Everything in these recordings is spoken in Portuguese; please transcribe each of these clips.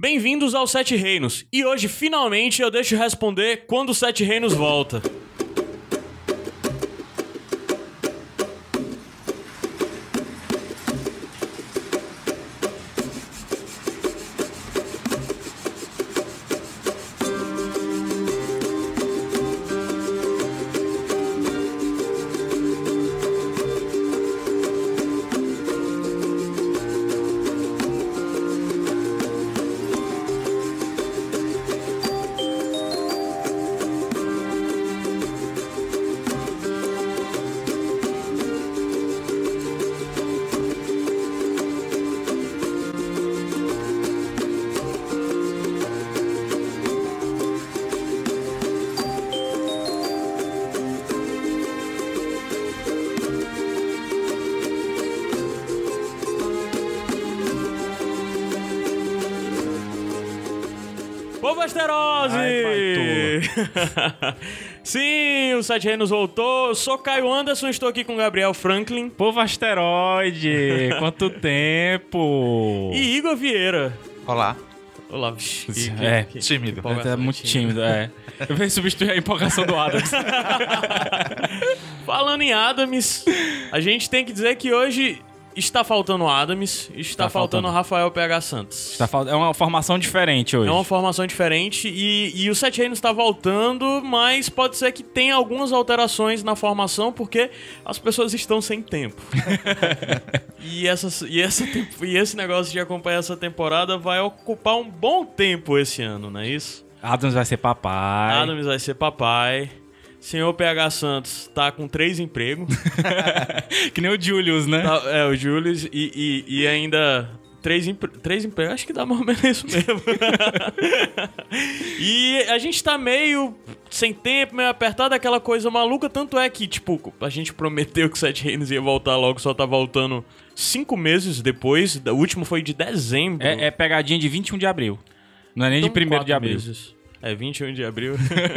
Bem-vindos ao Sete Reinos. E hoje, finalmente, eu deixo responder quando o Sete Reinos volta. Sim, o Sete Reinos voltou. Eu sou Caio Anderson, estou aqui com Gabriel Franklin Povo asteroide, quanto tempo! e Igor Vieira. Olá. Olá, que- que- É, que- tímido. que é muito tímido, é. Eu venho substituir a empolgação do Adams. Falando em Adams, a gente tem que dizer que hoje está faltando Adams, está Tá faltando faltando. Rafael PH Santos. Tá fal- É uma formação diferente hoje. É uma formação diferente e, e o Sete Reinos está voltando, mas pode ser que tenha algumas alterações na formação porque as pessoas estão sem tempo. e, essas, e, essa, tempo- e esse negócio de acompanhar essa temporada vai ocupar um bom tempo esse ano, não é isso? Adams vai ser papai. Adams vai ser papai. Senhor PH Santos tá com três empregos. que nem o Julius, né? Tá- é, o Julius e, e, e ainda três, empre- três empregos. Acho que dá mais ou menos isso mesmo. e a gente tá meio sem tempo, meio apertado, aquela coisa maluca. Tanto é que, tipo, a gente prometeu que Sete Reinos ia voltar logo, só tá voltando cinco meses depois. O último foi de dezembro. É, é pegadinha de 21 de abril. Não é nem Então, de 1 de abril. meses. É, 21 de abril.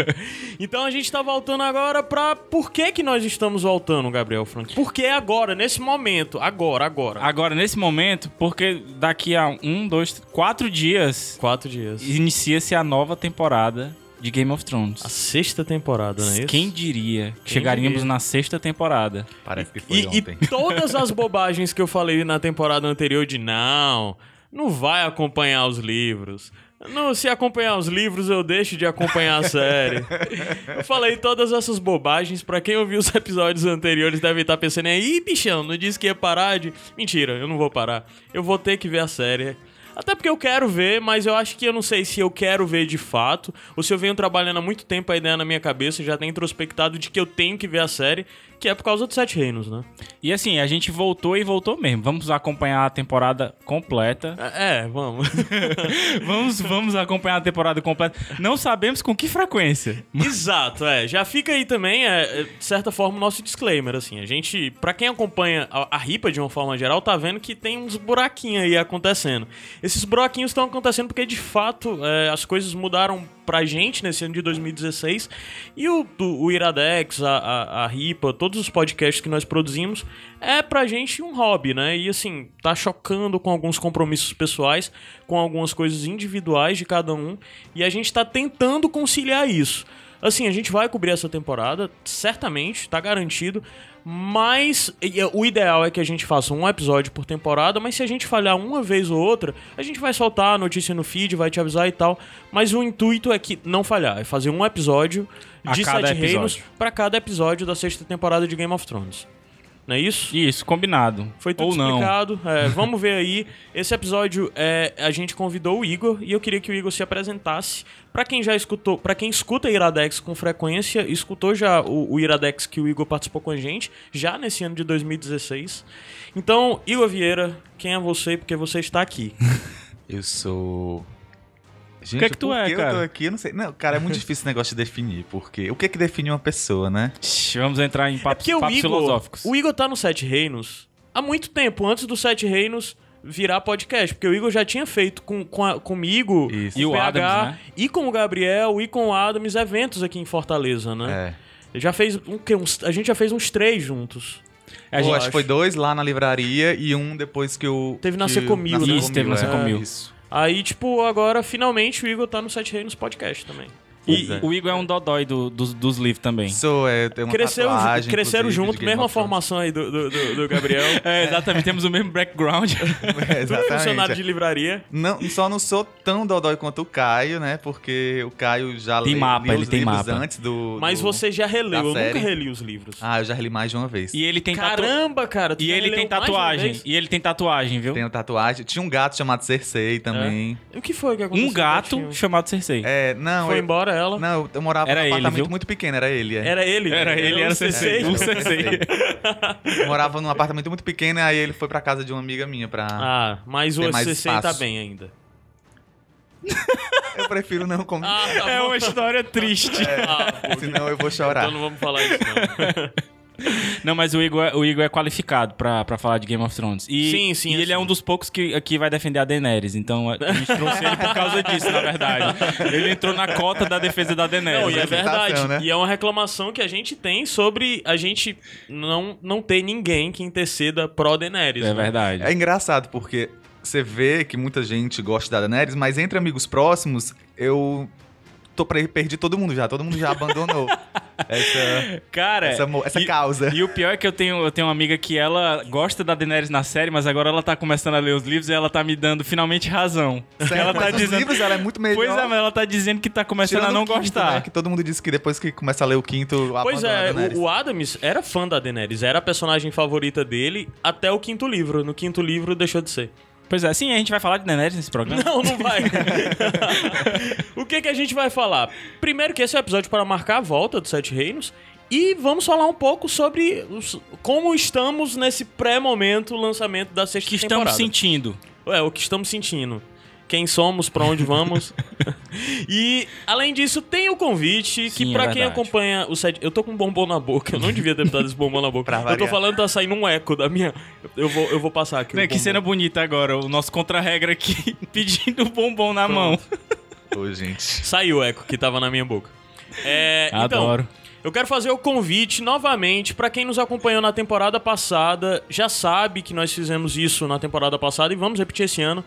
então a gente tá voltando agora pra. Por que que nós estamos voltando, Gabriel Frank? Por que agora, nesse momento? Agora, agora. Agora, nesse momento, porque daqui a um, dois, quatro dias Quatro dias. inicia-se a nova temporada de Game of Thrones. A sexta temporada, não é isso? Quem diria que Quem chegaríamos diria? na sexta temporada? Parece que foi E, e ontem. todas as bobagens que eu falei na temporada anterior de não, não vai acompanhar os livros. Não, se acompanhar os livros, eu deixo de acompanhar a série. Eu falei todas essas bobagens. Pra quem ouviu os episódios anteriores, deve estar pensando aí, bichão, não disse que ia parar de. Mentira, eu não vou parar. Eu vou ter que ver a série. Até porque eu quero ver, mas eu acho que eu não sei se eu quero ver de fato, ou se eu venho trabalhando há muito tempo a ideia na minha cabeça, já tenho introspectado de que eu tenho que ver a série, que é por causa dos Sete Reinos, né? E assim, a gente voltou e voltou mesmo. Vamos acompanhar a temporada completa. É, é, vamos. vamos, vamos acompanhar a temporada completa. Não sabemos com que frequência. Exato, é. Já fica aí também, é, é, de certa forma, o nosso disclaimer, assim. A gente, pra quem acompanha a, a RIPA de uma forma geral, tá vendo que tem uns buraquinhos aí acontecendo. Esses buraquinhos estão acontecendo porque, de fato, é, as coisas mudaram pra gente nesse ano de 2016. E o, o, Iradex, a, a, a RIPA, todos os podcasts que nós produzimos, é pra gente um hobby, né? E assim, tá chocando com alguns compromissos pessoais, com algumas coisas individuais de cada um. E a gente tá tentando conciliar isso. Assim, a gente vai cobrir essa temporada, certamente, tá garantido. Mas o ideal é que a gente faça um episódio por temporada, mas se a gente falhar uma vez ou outra, a gente vai soltar a notícia no feed, vai te avisar e tal. Mas o intuito é que não falhar, é fazer um episódio A de cada Sete Reinos episódio. pra cada episódio da sexta temporada de Game of Thrones. Não é isso? Isso, combinado. Foi tudo Ou não. explicado. É, vamos ver aí. Esse episódio é, a gente convidou o Igor e eu queria que o Igor se apresentasse. Pra quem já escutou, para quem escuta Iradex com frequência, escutou já o, o Iradex que o Igor participou com a gente, já nesse ano de 2016. Então, Igor Vieira, quem é você? Porque você está aqui. Eu sou. Gente, que é que tu é, que cara? Eu tô aqui, eu não sei. Não, cara, é muito difícil esse negócio de definir, porque o que é que define uma pessoa, né? Vamos entrar em É papos, o papos Igor, filosóficos. o Igor tá no Sete Reinos há muito tempo, antes do Sete Reinos virar podcast, porque o Igor já tinha feito com, com a- comigo, Isso. E o PH, Adams, né? e com o Gabriel, e com o Adams, eventos aqui em Fortaleza, né? É. Já fez um, quê? Uns- a gente já fez uns três juntos. A Pô, gente- acho que foi dois lá na livraria e um depois que eu. Teve na que- Secomil, na né? Isso, teve na é, Secomil. Isso. Aí, tipo, agora finalmente o Igor tá no Sete Reinos Podcast também. E é. o Igor é um dodói do, dos, dos livros também. Sou, é, tem uma Cresceu, tatuagem, cresceram junto, mesma formação aí do, do, do- do Gabriel. É, exatamente, temos o mesmo background. É, Tudo exatamente. funcionário de livraria. Não, só não sou tão dodói quanto o Caio, né? Porque o Caio já Tem le- mapa, lia ele os tem livros mapa. antes do... Mas do- você já releu, eu da nunca série. reli os livros. Ah, eu já reli mais de uma vez. E ele tem tatuagem. Caramba, cara. tu E ele tem tatuagem. E ele tem tatuagem, viu? Tenho tatuagem. Tinha um gato chamado Cersei também. O que foi que aconteceu? Um gato chamado Cersei. É, não, Foi eu, embora ela? não, eu morava Era num ele, apartamento viu? muito pequeno, era ele. É. Era ele? Era ele, era o Cersei. O. Eu morava num apartamento muito pequeno, aí ele foi pra casa de uma amiga minha pra... Ah, mas o mais CC tá bem ainda. Eu prefiro não comentar, Ah, tá É uma história triste. Ah, pô, senão eu vou chorar. então não vamos falar isso, não. Não, mas o Igor, é- o Igor é qualificado pra, pra falar de Game of Thrones. E, Sim, sim, E ele é um dos poucos que, que vai defender a Daenerys. Então a gente trouxe ele por causa disso, na verdade. Ele entrou na cota da defesa da Daenerys. Não, e é representação, verdade. né? E é uma reclamação que a gente tem sobre a gente não, não ter ninguém que interceda pró-Daenerys. É né? verdade. É engraçado, porque você vê que muita gente gosta da Daenerys, mas entre amigos próximos, eu tô perdi todo mundo já. Todo mundo já abandonou essa, Cara, essa, essa e- causa. E o pior é que eu tenho, eu tenho uma amiga que ela gosta da Daenerys na série, mas agora ela tá começando a ler os livros e ela tá me dando finalmente razão. Sério, ela tá dizendo. livros ela é muito melhor. Pois é, mas ela tá dizendo que tá começando Tirando a não o quinto, gostar. né, que todo mundo diz que depois que começa a ler o quinto, Pois é, Daenerys. o, o Adams era fã da Daenerys, era a personagem favorita dele até o quinto livro. No quinto livro deixou de ser. Pois é, sim, a gente vai falar de Daenerys nesse programa. Não, não vai. o que que a gente vai falar? Primeiro que esse é o episódio para marcar a volta dos Sete Reinos. E vamos falar um pouco sobre os- como estamos nesse pré-momento lançamento da sexta que estamos temporada. sentindo. É, o que estamos sentindo. Quem somos, pra onde vamos. e, além disso, tem o convite que, Sim, é pra quem acompanha o set. Eu tô com um bombom na boca, eu não devia ter botado esse bombom na boca. Pra eu tô falando, tá saindo um eco da minha. Eu vou, eu vou passar aqui. Né, o que cena bonita agora, o nosso contra-regra aqui pedindo o bombom na mão. Ô, gente. Saiu o eco que tava na minha boca. É, Adoro. Então, eu quero fazer o convite novamente pra quem nos acompanhou na temporada passada, já sabe que nós fizemos isso na temporada passada e vamos repetir esse ano.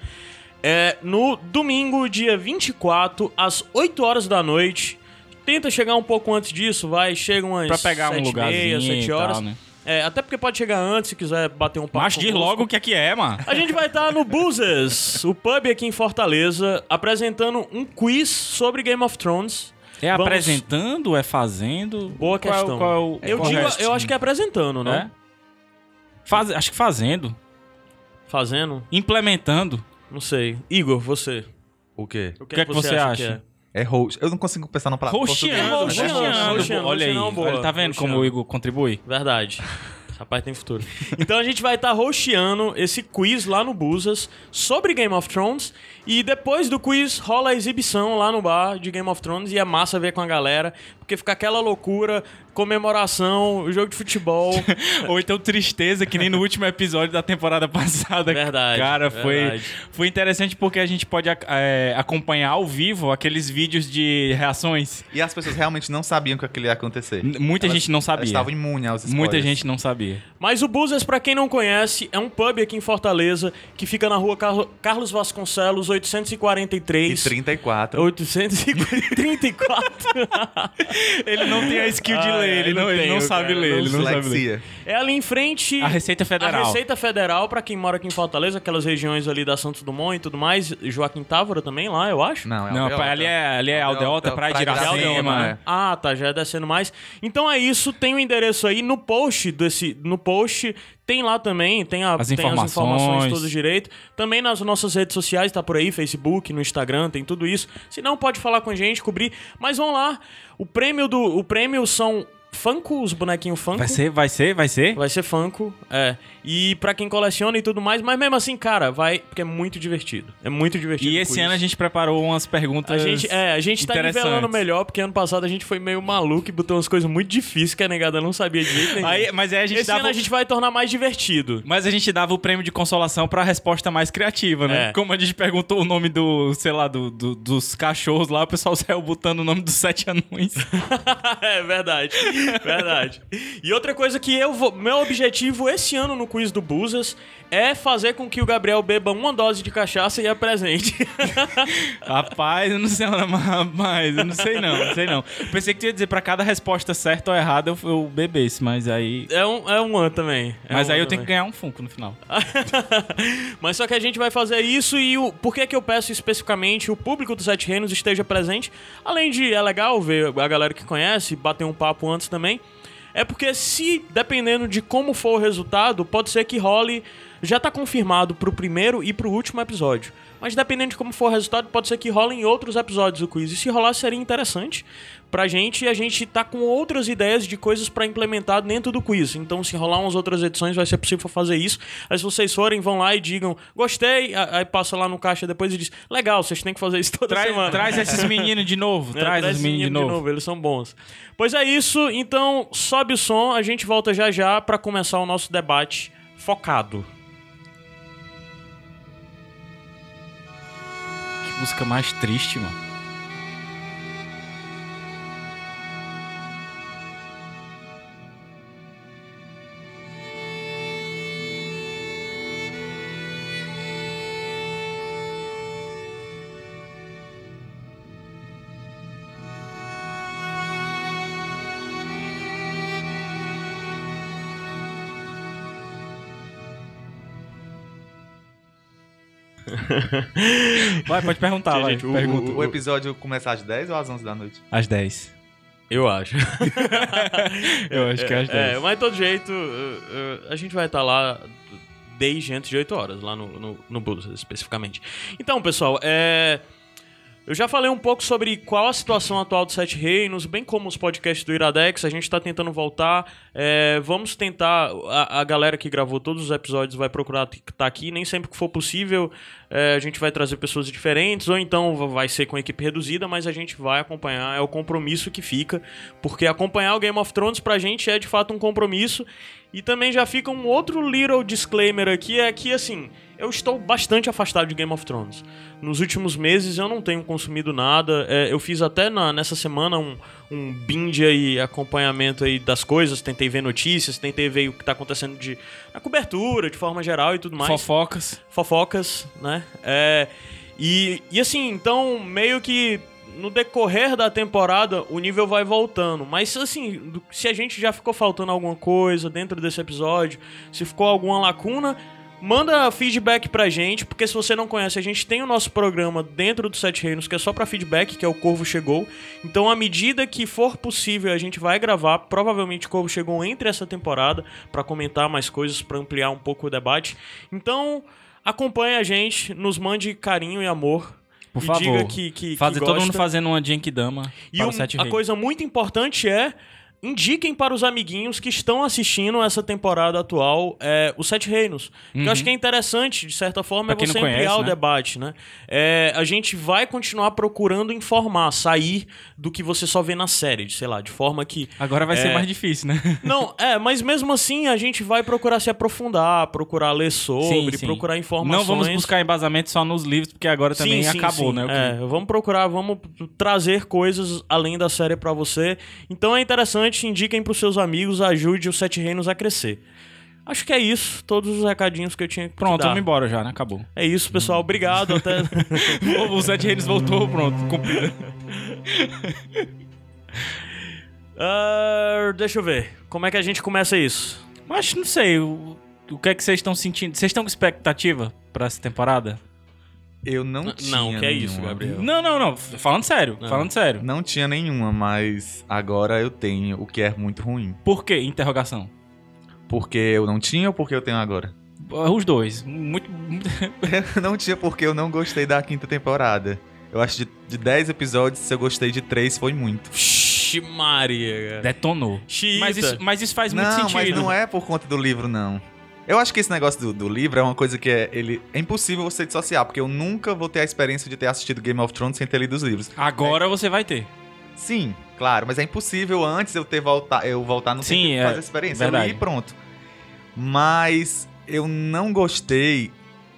É, no domingo, dia 24, às 8 horas da noite. Tenta chegar um pouco antes disso, vai, chega umas Pra pegar um 7 meia, lugarzinho 7 e horas. tal, né? É, até porque pode chegar antes se quiser bater um papo. Mas diz logo o que é que é, mano. A gente vai estar no Buzzes, o pub aqui em Fortaleza, apresentando um quiz sobre Game of Thrones. É Vamos- apresentando, é fazendo? Boa Qual é questão. Qual é o, eu, qual é o digo, resto? eu acho que é apresentando, não? É? Faz, acho que fazendo. Fazendo? Implementando. Não sei. Igor, você. O quê? O que é que você acha? É host. Eu não consigo pensar na palavra É, roxeando. roxeando, Olha aí, é boa. olha, tá vendo como o Igor contribui? Verdade. Rapaz tem futuro. Então a gente vai estar roxeando esse quiz lá no Busas sobre Game of Thrones. E depois do quiz rola a exibição lá no bar de Game of Thrones. E é massa ver com a galera. Porque fica aquela loucura, comemoração, jogo de futebol. Ou então tristeza, que nem no último episódio da temporada passada. Verdade, Cara, foi, verdade. foi interessante porque a gente pode é, acompanhar ao vivo aqueles vídeos de reações. E as pessoas realmente não sabiam que aquilo ia acontecer. N- Muita Elas- gente não sabia. estavam imunes aos spoilers. Muita gente não sabia. Mas o Busas, pra quem não conhece, é um pub aqui em Fortaleza que fica na rua Carlo- Carlos Vasconcelos, 843. E 34. 834. Ele não tem a skill de Ah, ler, ele não não, ele tenho, não sabe cara, ler, não ele não sabe ler. É ali em frente. A Receita Federal. A Receita Federal, pra quem mora aqui em Fortaleza, aquelas regiões ali da Santos Dumont e tudo mais. Joaquim Távora também lá, eu acho. Não, é Não, Aldeota. ali é, ali é Aldeota, Praia de Praia de Iracema. É. Ah, tá, já é descendo mais. Então é isso, tem o endereço aí no post desse, no post tem lá também, tem, a, As tem as informações informações. todas direito. Também nas nossas redes sociais, tá por aí, Facebook, no Instagram, tem tudo isso. Se não, pode falar com a gente, cobrir. Mas vamos lá, o prêmio do, o prêmio são Funko, os bonequinhos Funko. Vai ser, vai ser, vai ser? Vai ser Funko, é. E pra quem coleciona e tudo mais, mas mesmo assim, cara, vai, porque é muito divertido. É muito divertido. E esse ano a gente preparou umas perguntas A gente, é, a gente tá nivelando melhor, porque ano passado a gente foi meio maluco e botou umas coisas muito difíceis que a negada não sabia de jeito nenhum. Aí, mas aí a gente Esse dava... ano a gente vai tornar mais divertido. Mas a gente dava o prêmio de consolação pra resposta mais criativa, né? É. Como a gente perguntou o nome do, sei lá, do, do- dos cachorros lá, o pessoal saiu botando o nome dos sete anões. é verdade. Verdade. E outra coisa que eu vou. Meu objetivo esse ano no quiz do Buzas é fazer com que o Gabriel beba uma dose de cachaça e apresente. Rapaz, eu não sei, rapaz, eu não sei não, não sei não. Pensei que tu ia dizer pra cada resposta certa ou errada eu, eu bebesse, mas aí. É um, é um ano também. É mas um aí eu tenho que também. ganhar um Funko no final. Mas só que a gente vai fazer isso e o por que que eu peço especificamente o público dos Sete Reinos esteja presente, além de é legal ver a galera que conhece, bater um papo antes também, é porque se dependendo de como for o resultado, pode ser que role já tá confirmado pro primeiro e pro último episódio. Mas dependendo de como for o resultado, pode ser que role em outros episódios do quiz. E se rolar, seria interessante pra gente e a gente tá com outras ideias de coisas pra implementar dentro do quiz. Então, se rolar umas outras edições, vai ser possível fazer isso. Aí, se vocês forem, vão lá e digam, gostei. Aí passa lá no caixa depois e diz, legal, vocês têm que fazer isso toda Traz, semana. traz esses meninos de novo, É, traz, os esse meninos de menino novo. eles são bons. Pois é isso, então sobe o som, a gente volta já já pra começar o nosso debate focado. Música mais triste, mano. Vai, pode perguntar, Sim, vai. gente, o- Pergunta. O, o episódio começar às 10 ou às 11 da noite? Às 10. Eu acho. Eu acho que é às 10. É, mas de todo jeito, uh, uh, a gente vai estar lá desde antes de 8 horas, lá no, no, no Búzios, especificamente. Então, pessoal, é. Eu já falei um pouco sobre qual a situação atual do Sete Reinos, bem como os podcasts do Iradex, a gente está tentando voltar. é, vamos tentar. A, a galera que gravou todos os episódios vai procurar estar aqui. Nem sempre que for possível, é, a gente vai trazer pessoas diferentes, ou então vai ser com equipe reduzida, mas a gente vai acompanhar. É o compromisso que fica. Porque acompanhar o Game of Thrones pra gente é de fato um compromisso. E também já fica um outro little disclaimer aqui: é que assim. Eu estou bastante afastado de Game of Thrones. Nos últimos meses eu não tenho consumido nada. É, eu fiz até na- nessa semana um, um binge aí, acompanhamento aí das coisas. Tentei ver notícias, tentei ver o que está acontecendo de, na cobertura, de forma geral e tudo mais Fofocas. fofocas, né? É, e, e assim, então, meio que no decorrer da temporada o nível vai voltando. Mas assim, se a gente já ficou faltando alguma coisa dentro desse episódio, se ficou alguma lacuna. Manda feedback pra gente, porque se você não conhece, a gente tem o nosso programa dentro do Sete Reinos, que é só pra feedback, que é o Corvo Chegou. Então, à medida que for possível, a gente vai gravar. Provavelmente o Corvo Chegou entre essa temporada pra comentar mais coisas, pra ampliar um pouco o debate. Então, acompanhe a gente, nos mande carinho e amor. Por e favor. diga que, que, que Fazer todo mundo fazendo uma Genkidama E para um- o Sete a Reis. coisa muito importante é indiquem para os amiguinhos que estão assistindo essa temporada atual é, os Sete Reinos. Que eu acho que é interessante, de certa forma, Uhum. Pra é você conhece, ampliar o né? debate, né? É, a gente vai continuar procurando informar, sair do que você só vê na série, de, sei lá, de forma que Agora vai ser É. mais difícil, né? não, é, mas mesmo assim a gente vai procurar se aprofundar, procurar ler sobre, Sim, sim. procurar informações. Não vamos buscar embasamento só nos livros, porque agora também Sim, acabou, né? o que- É, vamos procurar, vamos trazer coisas além da série pra você. Então é interessante, indiquem pros seus amigos, ajude os Sete Reinos a crescer. Acho que é isso, todos os recadinhos que eu tinha que Pronto, vamos embora já, né? Acabou. É isso, pessoal. Obrigado. Até. o Sete Reinos voltou, pronto, cumprido. Ah, deixa eu ver. Como é que a gente começa isso? Mas não sei, o, o que é que vocês estão sentindo? Vocês estão com expectativa pra essa temporada? Eu não N- tinha. não, que é isso. Gabriel. Não, não, não. Falando sério, Não. falando sério. Não tinha nenhuma, mas agora eu tenho, o que é muito ruim. Por quê? Interrogação. Porque eu não tinha ou porque eu tenho agora? Os dois. Muito. muito- não tinha porque eu não gostei da quinta temporada. Eu acho de, de 10 episódios, se eu gostei de 3, foi muito. Vixe, Maria. cara. Detonou. Mas isso, mas isso faz muito não, sentido. mas não é por conta do livro, não. Eu acho que esse negócio do, do livro é uma coisa que é, ele, é impossível você dissociar, porque eu nunca vou ter a experiência de ter assistido Game of Thrones sem ter lido os livros. Agora você vai ter. Sim, claro, mas é impossível antes eu ter voltar, eu voltar no Sim, tempo é, fazer essa experiência. Eu verdade. li e pronto. Mas eu não gostei.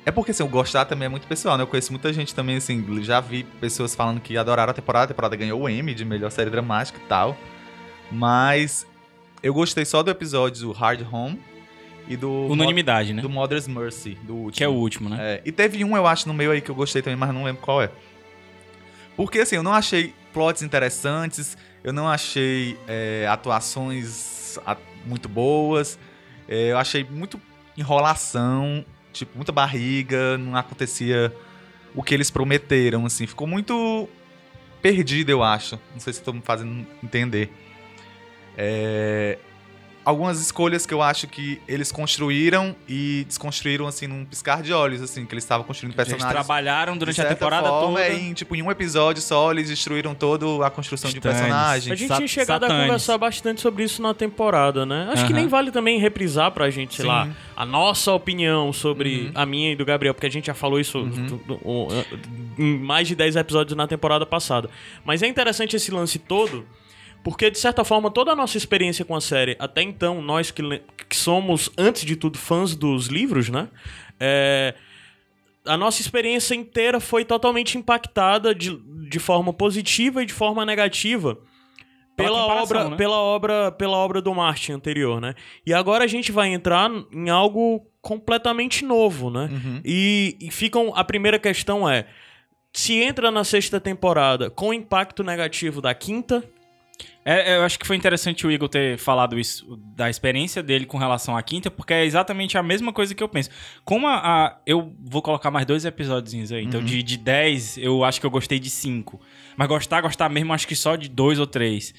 É porque assim, o gostar também é muito pessoal, né? Eu conheço muita gente também, assim, já vi pessoas falando que adoraram a temporada, a temporada ganhou o Emmy de melhor série dramática e tal. Mas eu gostei só do episódio Hard Home e do... Unanimidade, né? Do Mother's Mercy, do último. Que é o último, né? É, e teve um, eu acho, no meio aí que eu gostei também, mas não lembro qual é. Porque, assim, eu não achei plots interessantes, eu não achei é, atuações muito boas, é, eu achei muito enrolação, tipo, muita barriga, não acontecia o que eles prometeram, assim. Ficou muito perdido, eu acho. Não sei se estou me fazendo entender. É, algumas escolhas que eu acho que eles construíram e desconstruíram, assim, num piscar de olhos, assim, que eles estavam construindo Eles personagens. trabalharam durante de a temporada forma, toda. Em, tipo, em um episódio só, eles destruíram toda a construção de um Stannis. personagem. A gente Sat- tinha chegado a conversar bastante sobre isso na temporada, né? Acho que nem vale também reprisar pra gente, sei Sim. lá, a nossa opinião sobre a minha e do Gabriel, porque a gente já falou isso o- em mais de 10 episódios na temporada passada. Mas é interessante esse lance todo, porque de certa forma toda a nossa experiência com a série, até então, nós que, que somos, antes de tudo, fãs dos livros, né? É, a nossa experiência inteira foi totalmente impactada de, de forma positiva e de forma negativa Pela pela obra, né? pela obra, pela obra do Martin anterior, né? E agora a gente vai entrar em algo completamente novo, né? Uhum. E, e ficam a primeira questão é se entra na sexta temporada com impacto negativo da quinta, É, eu acho que foi interessante o Igor ter falado isso, da experiência dele com relação à quinta, porque é exatamente a mesma coisa que eu penso. Como a. a- eu vou colocar mais dois episódios aí. Então, de, de 10, eu acho que eu gostei de 5. Mas gostar, gostar mesmo, acho que só de dois ou três.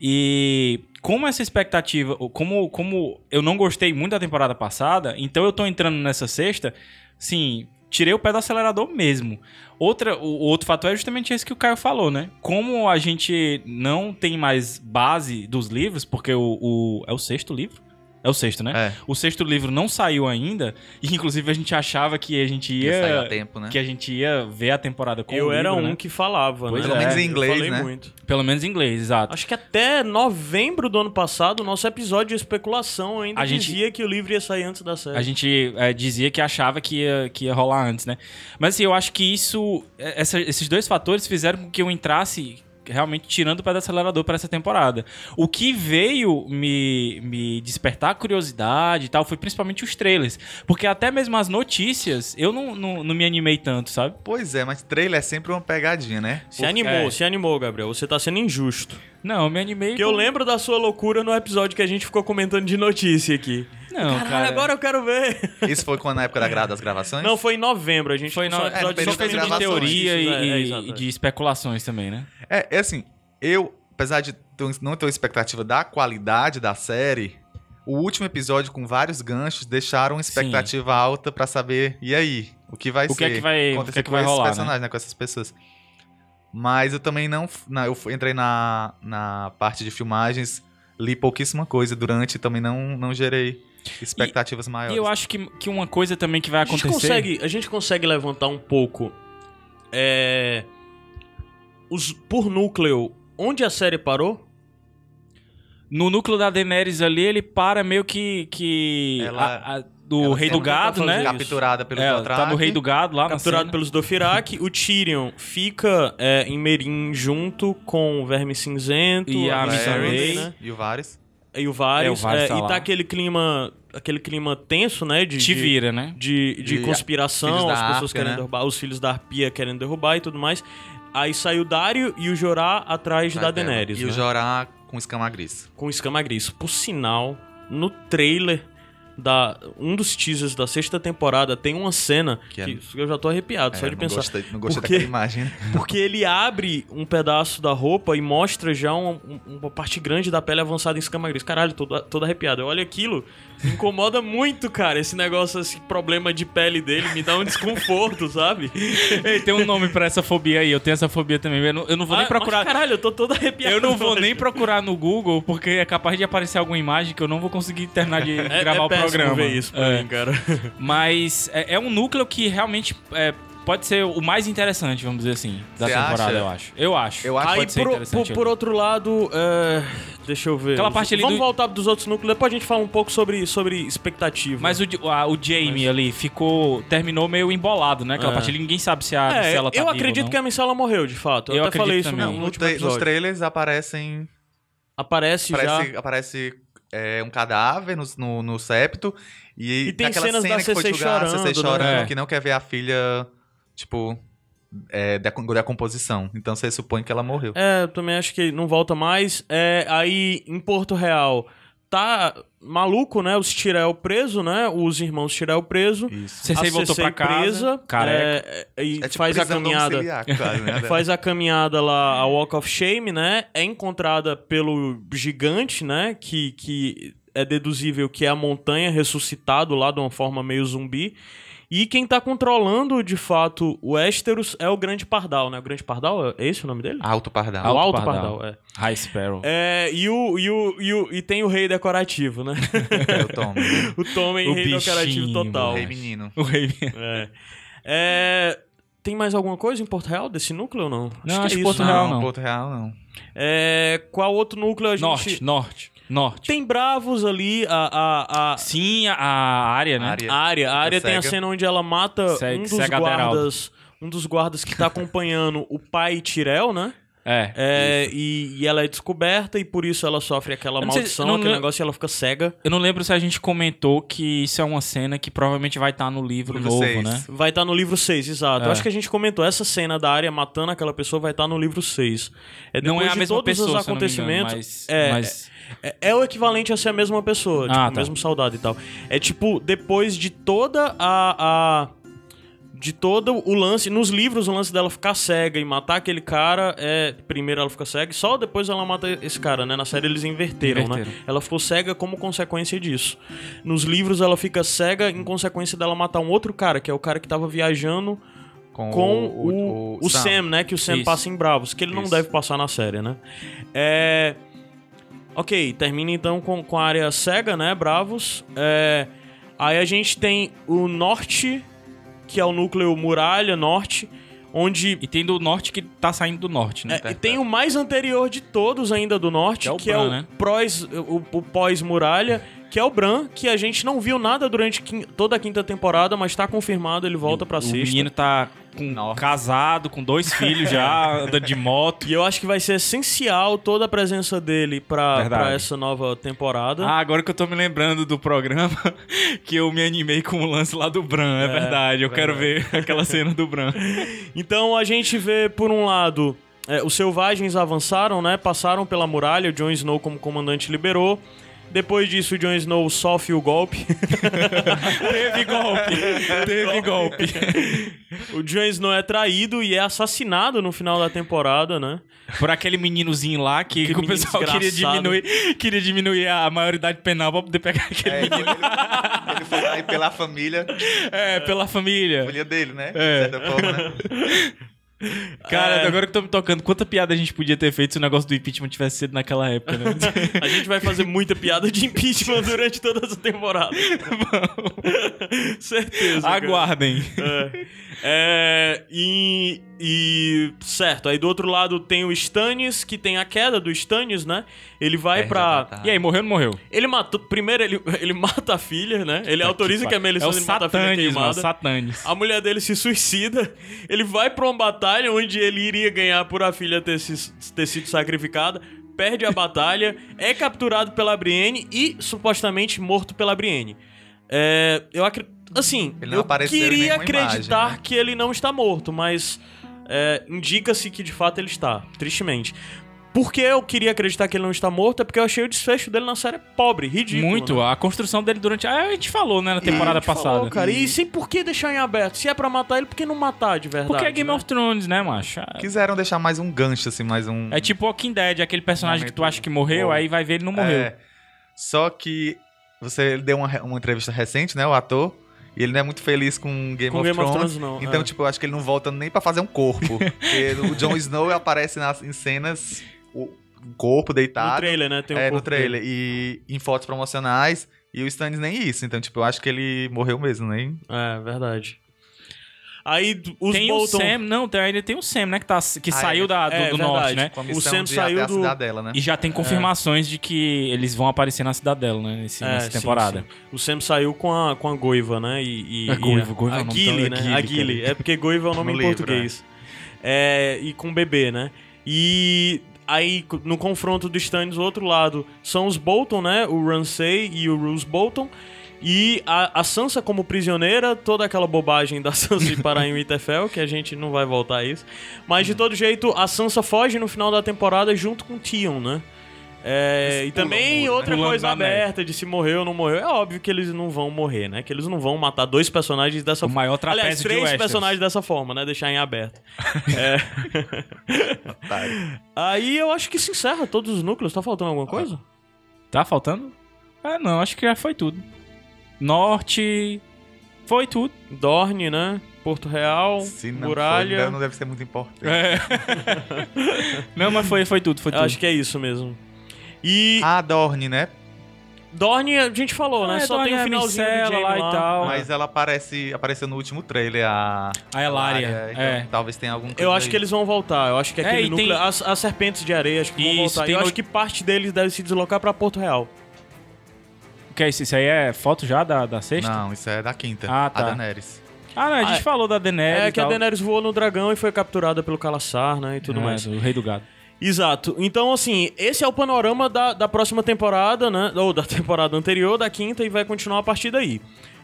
E como essa expectativa. Como, como eu não gostei muito da temporada passada, então eu tô entrando nessa sexta, sim. Tirei o pé do acelerador mesmo. Outra, o, outro fator é justamente esse que o Caio falou, né? Como a gente não tem mais base dos livros, porque o, o- é o sexto livro? É o sexto, né? É, O sexto livro não saiu ainda, e inclusive a gente achava que a gente ia sair a ia. tempo, né? Que a gente ia ver a temporada com eu o era livro, um né? que falava, Pois né? Pelo menos em Eu inglês, falei né? muito. Pelo menos em inglês, exato. Acho que até novembro do ano passado, o nosso episódio de especulação ainda A gente- dizia que o livro ia sair antes da série. A gente é, dizia que achava que ia, que ia rolar antes, né? Mas assim, eu acho que isso. é, essa- esses dois fatores fizeram com que eu entrasse realmente tirando o pé do acelerador para essa temporada. O que veio me, me despertar curiosidade e tal foi principalmente os trailers. Porque até mesmo as notícias eu não, não, não me animei tanto, sabe? Pois é, mas trailer é sempre uma pegadinha, né? Se animou, é. se animou, Gabriel. Você tá sendo injusto. Não, eu me animei. Porque eu com- lembro da sua loucura no episódio que a gente ficou comentando de notícia aqui. Não, Caralho, cara. agora eu quero ver. Isso foi quando na época da gra- das gravações? Não, foi em novembro. A gente Foi no, um é, episódio só de gravações. teoria e, é, é, e é. de especulações também, né? É, é assim, eu, apesar de não ter uma expectativa da qualidade da série, o último episódio com vários ganchos deixaram uma expectativa alta pra saber, e aí? O que vai O que ser? é que vai- o acontecer que é que com vai esses rolar, né? personagens, né? Com essas pessoas. Mas eu também não. na- eu entrei na, na parte de filmagens, li pouquíssima coisa durante e também não, não gerei expectativas maiores. E eu acho que, que uma coisa também que vai A gente, acontecer. consegue, a gente consegue levantar um pouco é, os, por núcleo onde a série parou? No núcleo da Daenerys ali, ele para meio que. que Ela- a- a- do ela Rei do sempre Gado, tá né? Capturada pelo É, Dothraki. tá no Rei do Gado lá Capturado pelos Dothraki. o Tyrion fica é, em Meereen junto com o Verme Cinzento E a Missandei, Missandei. né? E o Varys. E o Varys. É, o Varys é, tá e lá. tá aquele clima, aquele clima tenso, né? De, Te vira, né? de, de De conspiração, da as pessoas Arpia, querendo né? derrubar, os filhos da Arpia querendo derrubar e tudo mais. Aí sai o Dario e o Jorah atrás da Atrás dela. Daenerys, E né? o Jorah com escama gris. com escama gris. Por sinal, no trailer da um dos teasers da sexta temporada tem uma cena que, Que é- eu já tô arrepiado só É, de não pensar. Gostei, não gostei Porque- daquela imagem. Porque ele abre um pedaço da roupa e mostra já uma, um- uma parte grande da pele avançada em escama gris. Caralho, todo, todo arrepiado. Eu olho aquilo, me incomoda muito, cara. Esse negócio, esse problema de pele dele me dá um desconforto, sabe? Ei, tem um nome pra essa fobia aí. Eu tenho essa fobia também. Eu não, eu não vou nem Ah, procurar. Mas, caralho, eu tô todo arrepiado. Eu não vou hoje. nem procurar no Google, porque é capaz de aparecer alguma imagem que eu não vou conseguir terminar de É, gravar é o péssimo programa. ver isso pra É. mim, cara. Mas é, é um núcleo que realmente é, pode ser o mais interessante, vamos dizer assim, da Você temporada, acha? eu acho. Eu acho. Eu acho Aí, por, por, por outro lado, é, deixa eu ver. Aquela parte ali Vamos do- voltar dos outros núcleos, depois a gente fala um pouco sobre, sobre expectativa. Mas o, a- o Jamie Mas- ali ficou. terminou meio embalado, né? Aquela É. parte ali, ninguém sabe se a, é, se ela tá eu viva acredito ou não. que a Missala morreu, de fato. Eu, Eu até falei isso também. no, Não, no no último nos trailers aparecem. Aparece, Aparece, já. aparece é, um cadáver no, no, no septo. E, E tem cenas cena da que foi Cersei divulgada, Cersei chorando, chorando, né? que não quer ver a filha, tipo, é, decom- decomposição. Então você supõe que ela morreu. É, eu também acho que não volta mais. É, aí, em Porto Real, tá maluco, né? Os Tirel preso, né? Os irmãos Tirel preso. Isso. Cersei a voltou pra casa, presa, careca. é, é, e É tipo faz a caminhada. quase, né? Faz a caminhada lá, a Walk of Shame, né? É encontrada pelo gigante, né? Que, que é deduzível que é a montanha ressuscitado lá de uma forma meio zumbi. E quem tá controlando, de fato, o Westeros é o Grande Pardal, né? O Grande Pardal, é esse o nome dele? Alto pardal. o Alto Alto Pardal. Pardal, é. High Sparrow. É, e, o, e, o, e, o, e tem o rei decorativo, né? É, o Tom. o Tommen, O rei decorativo bichinho, total. o rei menino. O rei. É. É, Tem mais alguma coisa em Porto Real desse núcleo ou não? Não, que acho é que isso, Porto né? Real não. Porto Real não. É, qual outro núcleo a gente... Norte, norte, norte. Tem Bravos ali, a, a, a, Sim, a, a área, né? Área. a área. A área tem a cega. cena onde ela mata Cega- um dos cega guardas... Um dos guardas que tá acompanhando o pai Tirel, né? É. É, e, e ela é descoberta e por isso ela sofre aquela sei- maldição, aquele le- negócio e ela fica cega. Eu não lembro se a gente comentou que isso é uma cena que provavelmente vai estar no livro, Livro novo, seis. né? Vai estar no livro 6, exato. É. Eu acho que a gente comentou, essa cena da área matando aquela pessoa vai estar no livro 6. É, Não é a mesma todos pessoa, os se eu não me engano, acontecimentos. mas, é, mas é, é o equivalente a ser a mesma pessoa, tipo, Ah, o tá. mesmo soldado e tal. É tipo, depois de toda a. a de todo o lance. Nos livros, o lance dela ficar cega e matar aquele cara é. Primeiro ela fica cega e só depois ela mata esse cara, né? Na série eles inverteram, né? Inverteram. Ela ficou cega como consequência disso. Nos livros ela fica cega em consequência dela matar um outro cara, que é o cara que tava viajando Com, com o, o, Sam. né? Que o Sam Isso. passa em Bravos, que ele não Isso. deve passar na série, né? É. Ok, termina então com, com a área cega, né? Bravos. É, Aí a gente tem o norte, que é o núcleo muralha norte, onde. E tem do norte que tá saindo do norte, né? É, e tem o mais anterior de todos ainda do norte, Que é o que é o, né? prós, o, o pós-muralha, que é o Bran, que a gente não viu nada durante toda a quinta temporada, mas tá confirmado, ele volta pra o sexta. menino tá com, casado, com dois filhos já, andando de moto. E eu acho que vai ser essencial toda a presença dele pra, Verdade. pra essa nova temporada. Ah, agora que eu tô me lembrando do programa, que eu me animei com o lance lá do Bran, é, verdade. Eu quero ver aquela cena do Bran. Então a gente vê, por um lado, é, os selvagens avançaram, né? Passaram pela muralha, o Jon Snow como comandante liberou. Depois disso, o Jon Snow sofre o golpe. Teve golpe, teve golpe. o Jon Snow é traído e é assassinado no final da temporada, né? Por aquele meninozinho lá que, que o pessoal queria diminuir, queria diminuir a maioridade penal pra poder pegar aquele É, ele, menino. ele foi aí pela família, É, pela família. família dele, né? É. De certa forma, né? Cara, É. agora que eu tô me tocando, quanta piada a gente podia ter feito se o negócio do impeachment tivesse sido naquela época, né? A gente vai fazer muita piada de impeachment durante toda essa temporada. Certeza. Aguardem. É. É, e, e. Certo, aí do outro lado tem o Stannis, que tem a queda do Stannis, né? Ele vai Perde a pra. batalha. E aí, morreu ou não morreu? Ele matou. Primeiro, ele, ele mata a filha, né? Ele autoriza que, a É o Melisandre mata a filha mano. queimada. Satanis. A mulher dele se suicida. Ele vai pra uma batalha onde ele iria ganhar por a filha ter, se- ter sido sacrificada. Perde a batalha, é capturado pela Brienne e supostamente morto pela Brienne. É, eu acredito. Assim, Ele não eu queria acreditar imagem, né? que ele não está morto, mas é, indica-se que de fato ele está, tristemente. Por que eu queria acreditar que ele não está morto? É porque eu achei o desfecho dele na série pobre, ridículo. Muito. né? A construção dele durante. Ah, a gente falou, né, na temporada A gente falou, passada. cara, e sem por que deixar em aberto? Se é pra matar ele, por que não matar de verdade? Porque é Game né? of Thrones, né, macho? Ah, Quiseram deixar mais um gancho, assim, mais um... É tipo Walking Dead, aquele personagem que tu acha que morreu, bom. aí vai ver ele não morreu. É, só que você deu uma, uma entrevista recente, né, o ator, e ele não é muito feliz com Game, Com of, Game of Thrones, Thrones, não, Então, é. tipo, eu acho que ele não volta nem pra fazer um corpo. porque o Jon Snow aparece nas, em cenas, o corpo deitado. No trailer, né? Tem um é, no trailer. dele. E em fotos promocionais. E o Stannis nem isso. Então, tipo, eu acho que ele morreu mesmo, nem... É, verdade. Aí os tem o Bolton... Sam, não, tem- ainda tem o Sam, né, que, tá, que Ah, saiu é. da, do, É, do verdade. norte, né? O Sam de saiu do- cidadela, né? E já tem confirmações de que eles vão aparecer na cidadela, né, nesse, É, nessa sim, temporada. sim. O Sam saiu com a, com a Goiva, né? E, e, É, Goiva, e a, Goiva é a o nome Gilly, né? é Gilly, a Gilly. É porque Goiva é o nome No em livro, português. É. E com bebê, né? E aí, no confronto do Stannis, do outro lado, são os Bolton, né? O Ramsay e o Roose Bolton. E a, a Sansa como prisioneira, toda aquela bobagem da Sansa de parar em Winterfell, que a gente não vai voltar a isso. Mas, de todo jeito, a Sansa foge no final da temporada junto com Tion, né? É, e também né? outra coisa aberta de se morreu ou não morreu. É óbvio que eles não vão morrer, né? Que eles não vão matar dois personagens dessa O maior trapézio Aliás, de três Westeros. personagens dessa forma, né? Deixar em aberto. É. Aí eu acho que se encerra todos os núcleos. Tá faltando alguma coisa? Tá faltando? Ah, não, acho que já foi tudo. Norte. Foi tudo. Dorne, né? Porto Real, Se não Muralha. for, não deve ser muito importante. É. não, mas foi, foi tudo, foi Eu tudo. acho que é isso mesmo. E A Dorne, né? Dorne a gente falou, né? É, Só Dorne tem o é finalzinho do micela Jaime lá e tal. Mas ela aparece, apareceu no último trailer, a... A Elaria, então é. Talvez tenha algum... Eu acho que eles vão voltar. Eu acho que É, aquele e núcleo. tem- As, as serpentes de areia acho que vão Isso, voltar. tem Eu acho que parte deles deve se deslocar pra Porto Real. O que é isso? Isso aí é foto já da, da sexta? Não, isso é da quinta. Ah, tá. A Daenerys. Ah, não, a gente Ah, falou da Daenerys é e que a. Daenerys voou no dragão e foi capturada pelo Calaçar, né? E tudo É, mais. do Rei do Gado. Exato. Então, assim, esse é o panorama da, da próxima temporada, né? Ou da temporada anterior, da quinta, e vai continuar a partir daí.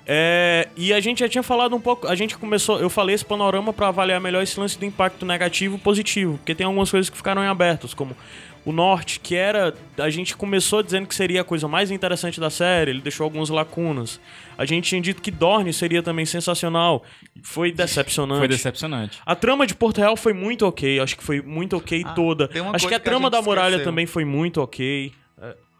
É, e a gente já tinha falado um pouco. A gente começou. Eu falei esse panorama pra avaliar melhor esse lance do impacto negativo e positivo. Porque tem algumas coisas que ficaram em abertos, como o norte, que era. A gente começou dizendo que seria a coisa mais interessante da série, ele deixou algumas lacunas. A gente tinha dito que Dorne seria também sensacional. Foi decepcionante. Foi decepcionante. A trama de Porto Real foi muito ok, acho que foi muito ok toda. tem uma Acho coisa que a que a trama da muralha esqueceu. também foi muito ok.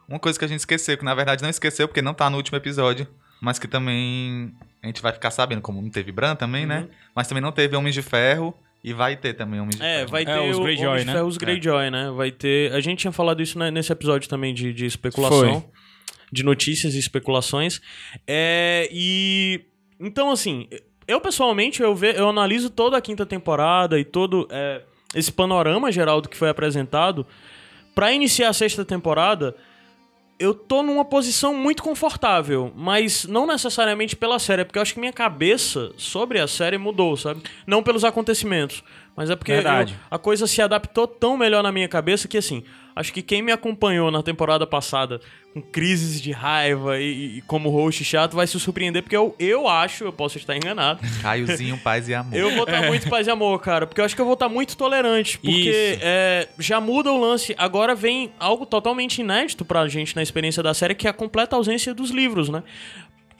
Uma coisa que a gente esqueceu, que na verdade não esqueceu porque não tá no último episódio, mas que também a gente vai ficar sabendo, como não teve Bran também, né? Mas também não teve Homens de Ferro e vai ter também Homens de É, Ferro. vai É, ter os Greyjoy, de né? Ferro, os É. Greyjoy, né? Vai ter. A gente tinha falado isso né, nesse episódio também de, de especulação. De notícias e especulações. É, e. Então, assim, eu pessoalmente eu, ve, eu analiso toda a quinta temporada e todo é, esse panorama geral do que foi apresentado. Pra iniciar a sexta temporada, eu tô numa posição muito confortável, mas não necessariamente pela série, porque eu acho que minha cabeça sobre a série mudou, sabe? Não pelos acontecimentos, mas é porque eu- a coisa se adaptou tão melhor na minha cabeça que assim, acho que quem me acompanhou na temporada passada com crises de raiva e, e como host chato vai se surpreender, porque eu, eu acho, eu posso estar enganado, Caiozinho, Paz e Amor. eu vou estar muito paz e amor, cara. Porque eu acho que eu vou estar muito tolerante. Porque é, já muda o lance. Agora vem algo totalmente inédito pra gente na experiência da série, que é a completa ausência dos livros, né?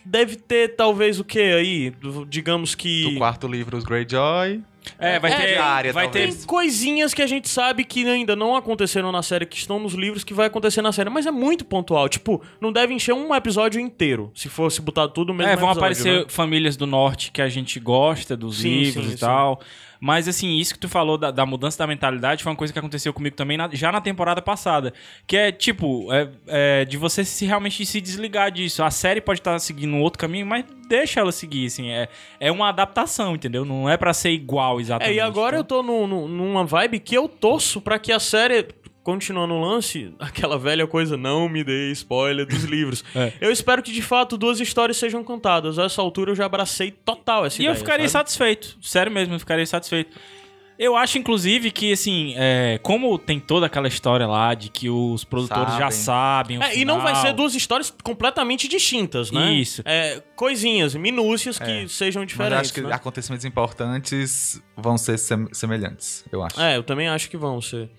Deve ter, talvez, o que aí? Digamos que. Do quarto livro, os Greyjoy. É, vai É, ter. diária, vai ter. talvez. Tem coisinhas que a gente sabe que ainda não aconteceram na série, que estão nos livros, que vai acontecer na série. Mas é muito pontual. Tipo, não deve encher um episódio inteiro, se fosse botar tudo no mesmo É, vão episódio, aparecer né? famílias do norte que a gente gosta dos Sim, livros sim, e sim. tal. Mas, assim, isso que tu falou da, da mudança da mentalidade foi uma coisa que aconteceu comigo também na- já na temporada passada. Que é, tipo, é, é, de você se realmente se desligar disso. A série pode estar seguindo um outro caminho, mas deixa ela seguir, assim. É, é uma adaptação, entendeu? Não é pra ser igual exatamente. É, e agora eu então. tô num- num- numa vibe que eu torço pra que a série, continuando o lance, aquela velha coisa, não me dê spoiler dos livros. É. Eu espero que de fato duas histórias sejam contadas. A essa altura eu já abracei total essa E ideia. eu ficaria sabe? satisfeito. Sério mesmo, eu ficaria satisfeito. Eu acho, inclusive, que, assim, é, como tem toda aquela história lá de que os produtores já sabem. o É, e não vai ser duas histórias completamente distintas, né? Isso. É, coisinhas, minúcias que É. sejam Mas eu diferentes. acho que né? acontecimentos importantes vão ser sem- semelhantes, eu acho. É, eu também acho que vão ser.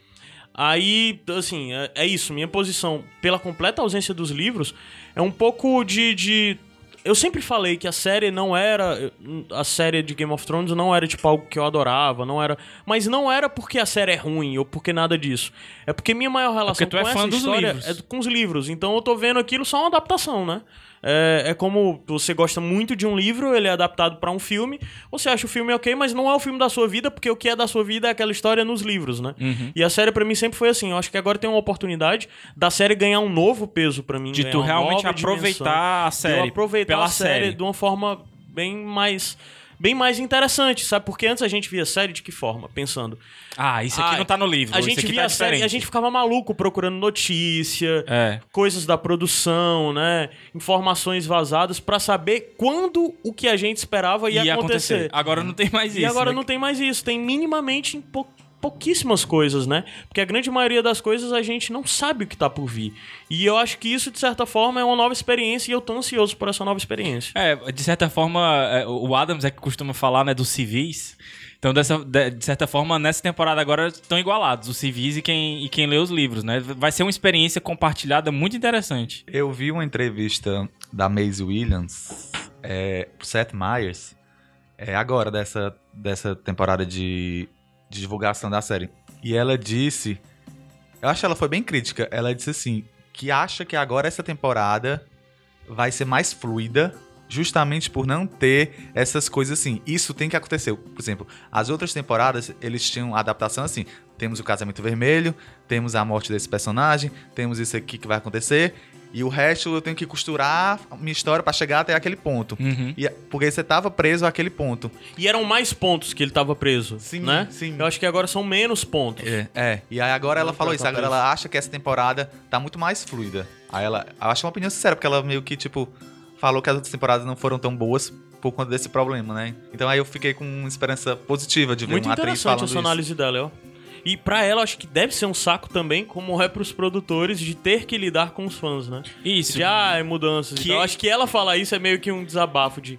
Aí, assim, é, é isso. Minha posição, pela completa ausência dos livros, é um pouco de, de. Eu sempre falei que a série não era. A série de Game of Thrones não era tipo algo que eu adorava, não era. Mas não era porque a série é ruim ou porque nada disso. É porque minha maior relação porque tu é com fã essa história livros. é com os livros. Então eu tô vendo aquilo só uma adaptação, né? É, é como você gosta muito de um livro, ele é adaptado pra um filme, você acha o filme ok, mas não é o filme da sua vida, porque o que é da sua vida é aquela história nos livros, né? Uhum. E a série pra mim sempre foi assim. Eu acho que agora tem uma oportunidade da série ganhar um novo peso pra mim. De tu realmente nova dimensão, aproveitar a de eu série. aproveitar pela a série, de uma forma bem mais bem mais interessante, sabe? Porque antes a gente via a série de que forma? Pensando. Ah, isso aqui Ah, não tá no livro. A gente aqui via tá a série e a gente ficava maluco procurando notícia, É. coisas da produção, né? Informações vazadas pra saber quando o que a gente esperava ia, Ia acontecer. acontecer. Agora não tem mais isso. E agora né? não tem mais isso, tem minimamente em pou- pouquíssimas coisas, né? Porque a grande maioria das coisas a gente não sabe o que tá por vir. E eu acho que isso, de certa forma, é uma nova experiência e eu tô ansioso por essa nova experiência. É, de certa forma, é, o Adams é que costuma falar, né, dos civis. Então, dessa, de, de certa forma, nessa temporada agora estão igualados, os civis e quem, e quem lê os livros, né? Vai ser uma experiência compartilhada muito interessante. Eu vi uma entrevista da Maisie Williams, é, pro Seth Meyers, é, agora, dessa, dessa temporada de, de divulgação da série. E ela disse. Eu acho que ela foi bem crítica. Ela disse assim: que acha que agora essa temporada vai ser mais fluida justamente por não ter essas coisas assim. Isso tem que acontecer. Por exemplo, as outras temporadas, eles tinham adaptação assim. Temos o casamento vermelho, temos a morte desse personagem, temos isso aqui que vai acontecer. E o resto eu tenho que costurar minha história para chegar até aquele ponto. Uhum. E, porque você tava preso àquele ponto. E eram mais pontos que ele tava preso, Sim, né? sim. Eu acho que agora são menos pontos. É, é. E aí agora ela falou isso. Agora preso. ela acha que essa temporada tá muito mais fluida. Aí ela. Eu acho uma opinião sincera, porque ela meio que, tipo, falou que as outras temporadas não foram tão boas por conta desse problema, né? Então aí eu fiquei com uma esperança positiva de ver Muito uma atriz interessante falando essa isso. análise dela, ó. E pra ela, acho que deve ser um saco também, como é pros produtores, de ter que lidar com os fãs, né? Isso. De, ah, é mudanças. Que- Então, acho que ela falar isso é meio que um desabafo de.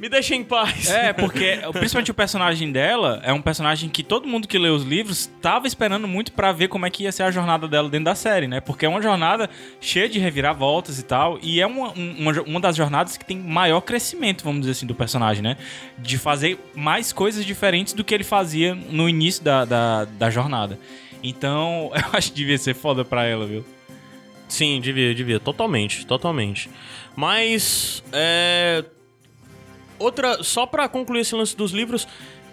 Me deixa em paz. É, porque principalmente o personagem dela é um personagem que todo mundo que lê os livros tava esperando muito pra ver como é que ia ser a jornada dela dentro da série, né? Porque é uma jornada cheia de reviravoltas e tal, e é uma, um- uma, uma das jornadas que tem maior crescimento, vamos dizer assim, do personagem, né? De fazer mais coisas diferentes do que ele fazia no início da, da, da jornada. Então, eu acho que devia ser foda pra ela, viu? Sim, devia, devia. Totalmente, totalmente. Mas, é... Outra, só pra concluir esse lance dos livros,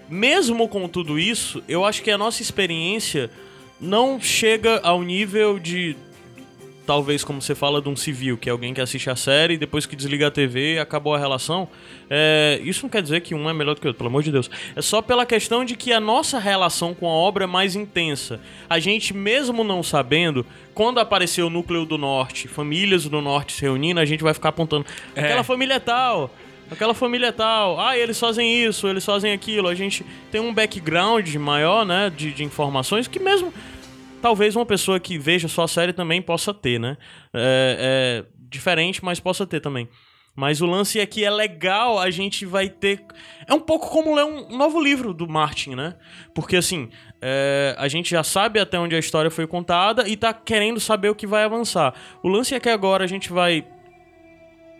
mesmo com tudo isso, eu acho que a nossa experiência não chega ao nível de... Talvez, como você fala, de um civil, que é alguém que assiste a série e depois que desliga a TV acabou a relação. É, isso não quer dizer que um é melhor do que o outro, pelo amor de Deus. É só pela questão de que a nossa relação com a obra é mais intensa. A gente, mesmo não sabendo, quando aparecer o núcleo do norte, famílias do norte se reunindo, a gente vai ficar apontando. É. Aquela família é tal. Aquela família é tal, ah, eles fazem isso, eles fazem aquilo. A gente tem um background maior, né, de, de informações que mesmo talvez uma pessoa que veja só a série também possa ter, né? É, é diferente, mas possa ter também. Mas o lance é que é legal, a gente vai ter. É um pouco como ler um novo livro do Martin, né? Porque assim, é, a gente já sabe até onde a história foi contada e tá querendo saber o que vai avançar. O lance é que agora a gente vai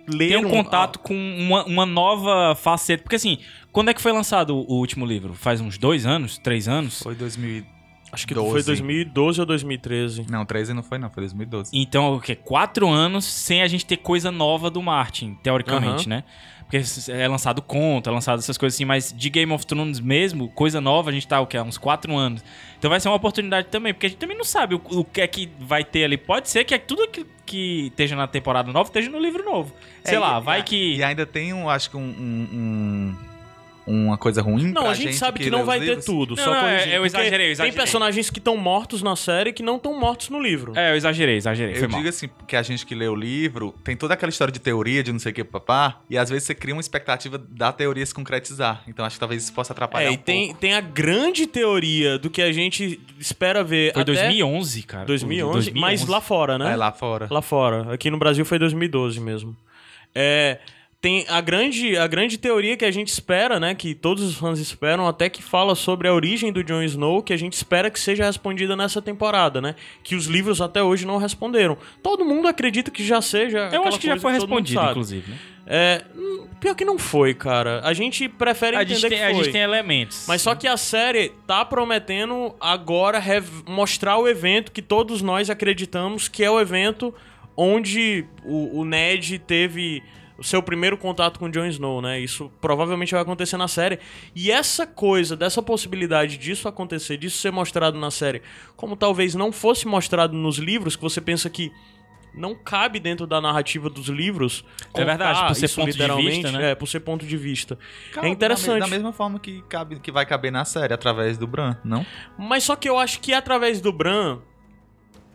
ler Ter um contato com uma, uma nova faceta. Porque assim, quando é que foi lançado o, o último livro? Faz uns dois anos? Três anos? Foi 2000. Acho que 12. foi 2012 ou 2013. Não, 13 não foi, não. Foi 2012. Então, o quê? Quatro anos sem a gente ter coisa nova do Martin, teoricamente, né? Porque é lançado conto, é lançado essas coisas assim, mas de Game of Thrones mesmo, coisa nova, a gente tá, o quê? Há uns quatro anos. Então vai ser uma oportunidade também, porque a gente também não sabe o, o que é que vai ter ali. Pode ser que tudo que, que esteja na temporada nova esteja no livro novo. Sei É, lá, vai e, que... E ainda tem, um, acho que um, um- um- uma coisa ruim Não, pra a gente, sabe que lê não vai ter tudo. Não, só não, é, eu exagerei, eu exagerei. Tem personagens que estão mortos na série que não estão mortos no livro. É, eu exagerei, exagerei. Eu Foi mal. digo assim, que a gente que lê o livro tem toda aquela história de teoria, de não sei o que, papá, e às vezes você cria uma expectativa da teoria se concretizar. Então acho que talvez isso possa atrapalhar É, um e tem, pouco. tem a grande teoria do que a gente espera ver Foi até 2011, cara. 2011, mas lá fora, né? É, lá fora. Lá fora. Aqui no Brasil foi 2012 mesmo. É, tem a grande, a grande teoria que a gente espera, né? Que todos os fãs esperam, até que fala sobre a origem do Jon Snow, que a gente espera que seja respondida nessa temporada, né? Que os livros até hoje não responderam. Todo mundo acredita que já seja. Eu acho que já foi mundo respondido, inclusive, né? É, hum, pior que não foi, cara. A gente prefere A entender gente, tem, que a foi. gente tem elementos. Mas só que a série tá prometendo agora mostrar o evento que todos nós acreditamos que é o evento onde o, o Ned teve o seu primeiro contato com o Jon Snow, né? Isso provavelmente vai acontecer na série. E essa coisa, dessa possibilidade disso acontecer, disso ser mostrado na série, como talvez não fosse mostrado nos livros, que você pensa que não cabe dentro da narrativa dos livros. É verdade, por ser isso ponto de literalmente, vista, né? É, por ser ponto de vista. Cabe é interessante. Da mesma forma que, cabe, que vai caber na série, através do Bran, não? Mas só que eu acho que através do Bran.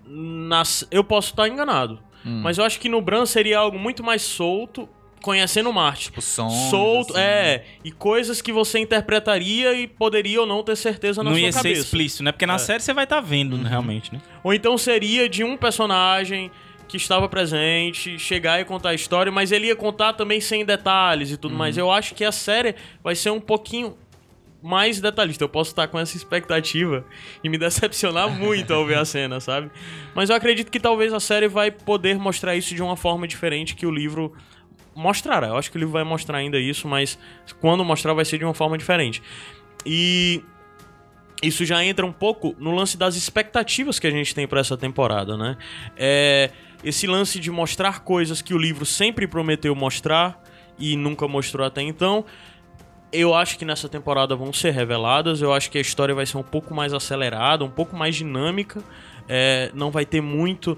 nas- Eu posso estar enganado. Hum. Mas eu acho que no Bran seria algo muito mais solto. conhecendo o Martin. Tipo, sons, solto, assim. é, e coisas que você interpretaria e poderia ou não ter certeza na Não sua ia ser cabeça. explícito, né? Porque na série você vai estar vendo, né, realmente, né? Ou então seria de um personagem que estava presente, chegar e contar a história, mas ele ia contar também sem detalhes e tudo mais. Eu acho que a série vai ser um pouquinho mais detalhista. Eu posso estar com essa expectativa e me decepcionar muito ao ver a cena, sabe? Mas eu acredito que talvez a série vai poder mostrar isso de uma forma diferente que o livro mostrará. Eu acho que o livro vai mostrar ainda isso, mas quando mostrar vai ser de uma forma diferente. E isso já entra um pouco no lance das expectativas que a gente tem pra essa temporada, né? É esse lance de mostrar coisas que o livro sempre prometeu mostrar e nunca mostrou até então. Eu acho que nessa temporada vão ser reveladas. Eu acho que a história vai ser um pouco mais acelerada, um pouco mais dinâmica. É, não vai ter muito.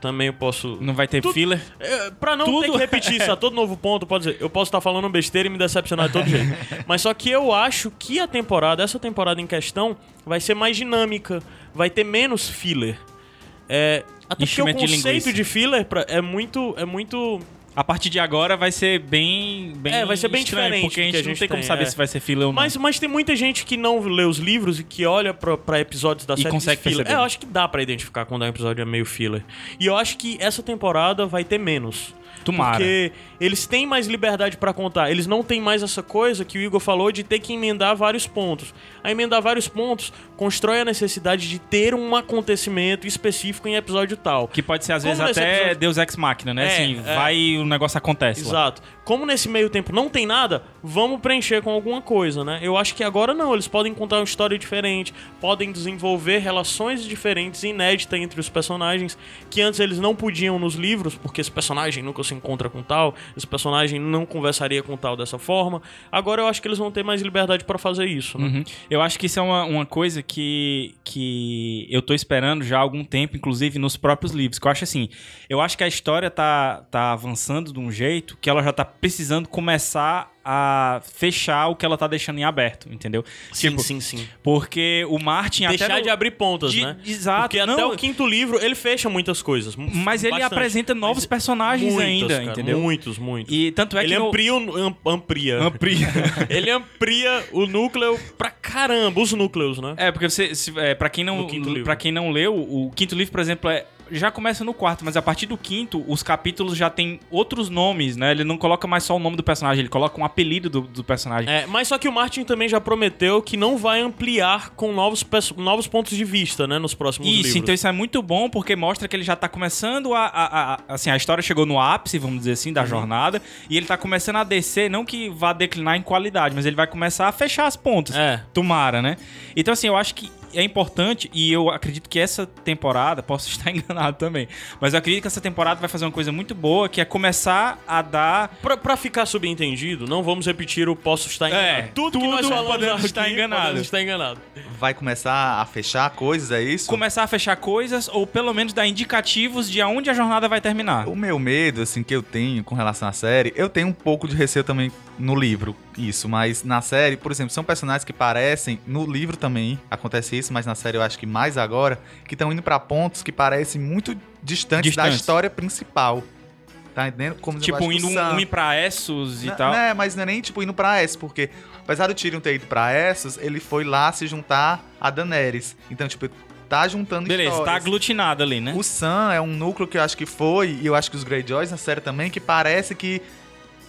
Também eu posso. Não vai ter Tudo- filler. É, pra não ter Tudo- que repetir isso a todo novo ponto, pode dizer, eu posso estar falando besteira e me decepcionar de todo jeito. Mas só que eu acho que a temporada, essa temporada em questão, vai ser mais dinâmica, vai ter menos filler. É, até porque o Enchimento de conceito linguiça. de, filler pra- é muito. É muito. A partir de agora vai ser bem, bem É, vai ser bem estranho, diferente porque a gente, a não gente tem como tem, saber é. se vai ser filler ou não. Mas, mas tem muita gente que não lê os livros e que olha pra, pra episódios da série e consegue filler. É, eu acho que dá pra identificar quando é um episódio é meio filler. E eu acho que essa temporada vai ter menos. Tomara. Porque eles têm mais liberdade pra contar. Eles não têm mais essa coisa que o Igor falou de ter que emendar vários pontos. A emendar vários pontos constrói a necessidade de ter um acontecimento específico em episódio tal. Que pode ser, às Como vezes, até episódio- Deus Ex Machina, né? É, assim, é. vai e o negócio acontece lá. Exato. Como nesse meio tempo não tem nada, vamos preencher com alguma coisa, né? Eu acho que agora não, eles podem contar uma história diferente, podem desenvolver relações diferentes, inéditas entre os personagens, que antes eles não podiam nos livros, porque esse personagem nunca se encontra com tal, esse personagem não conversaria com tal dessa forma. Agora eu acho que eles vão ter mais liberdade pra fazer isso, né? Uhum. Eu acho que isso é uma, uma coisa que, que eu tô esperando já há algum tempo, inclusive nos próprios livros. Que eu acho assim, eu acho que a história tá, tá avançando de um jeito que ela já tá precisando começar a fechar o que ela tá deixando em aberto, entendeu? Sim, Tipo, sim, sim. Porque o Martin Deixar até no- de abrir pontas, de- né? Exato. Porque não, até o quinto livro ele fecha muitas coisas. Mas ele bastante. apresenta novos Mas personagens muitas, ainda, cara, entendeu? Muitos, muitos. E tanto é ele que no- amplia, o- am- amplia. amplia. ele amplia o núcleo pra caramba, os núcleos, né? É, porque você, se, é, para quem não, No para quem não leu, o quinto livro, por exemplo, é já começa no quarto, mas a partir do quinto, os capítulos já tem outros nomes, né? Ele não coloca mais só o nome do personagem, ele coloca um apelido do, do personagem. É, mas só que o Martin também já prometeu que não vai ampliar com novos, novos pontos de vista, né, nos próximos Isso, livros. então isso é muito bom porque mostra que ele já tá começando a, a- a- Assim, a história chegou no ápice, vamos dizer assim, Uhum. da jornada. E ele tá começando a descer, não que vá declinar em qualidade, mas ele vai começar a fechar as pontas. É. Tomara, né? Então, assim, eu acho que é importante e eu acredito que essa temporada, posso estar enganado também, mas eu acredito que essa temporada vai fazer uma coisa muito boa, que é começar a dar. Pra, pra ficar subentendido, não vamos repetir o posso estar enganado. É, tudo, que tudo nós falamos podemos aqui, estar enganado. podemos estar enganado. Vai começar a fechar coisas, é isso? Começar a fechar coisas, ou pelo menos dar indicativos de aonde a jornada vai terminar. O meu medo, assim, que eu tenho com relação à série, eu tenho um pouco de receio também no livro, isso, mas na série, por exemplo, são personagens que parecem, no livro também acontece isso, mas na série eu acho que mais agora, que estão indo pra pontos que parecem muito distantes, da Distantes. história principal. Tá entendendo? Como Tipo, indo um, um ir pra Essos e Não, tal. né, mas não é nem tipo indo pra Essos, porque apesar do Tyrion ter ido pra Essos, ele foi lá se juntar a Daenerys. Então, tipo, tá juntando Beleza, tá histórias. aglutinado ali, né? O Sam é um núcleo que eu acho que foi, e eu acho que os Greyjoys na série também, que parece que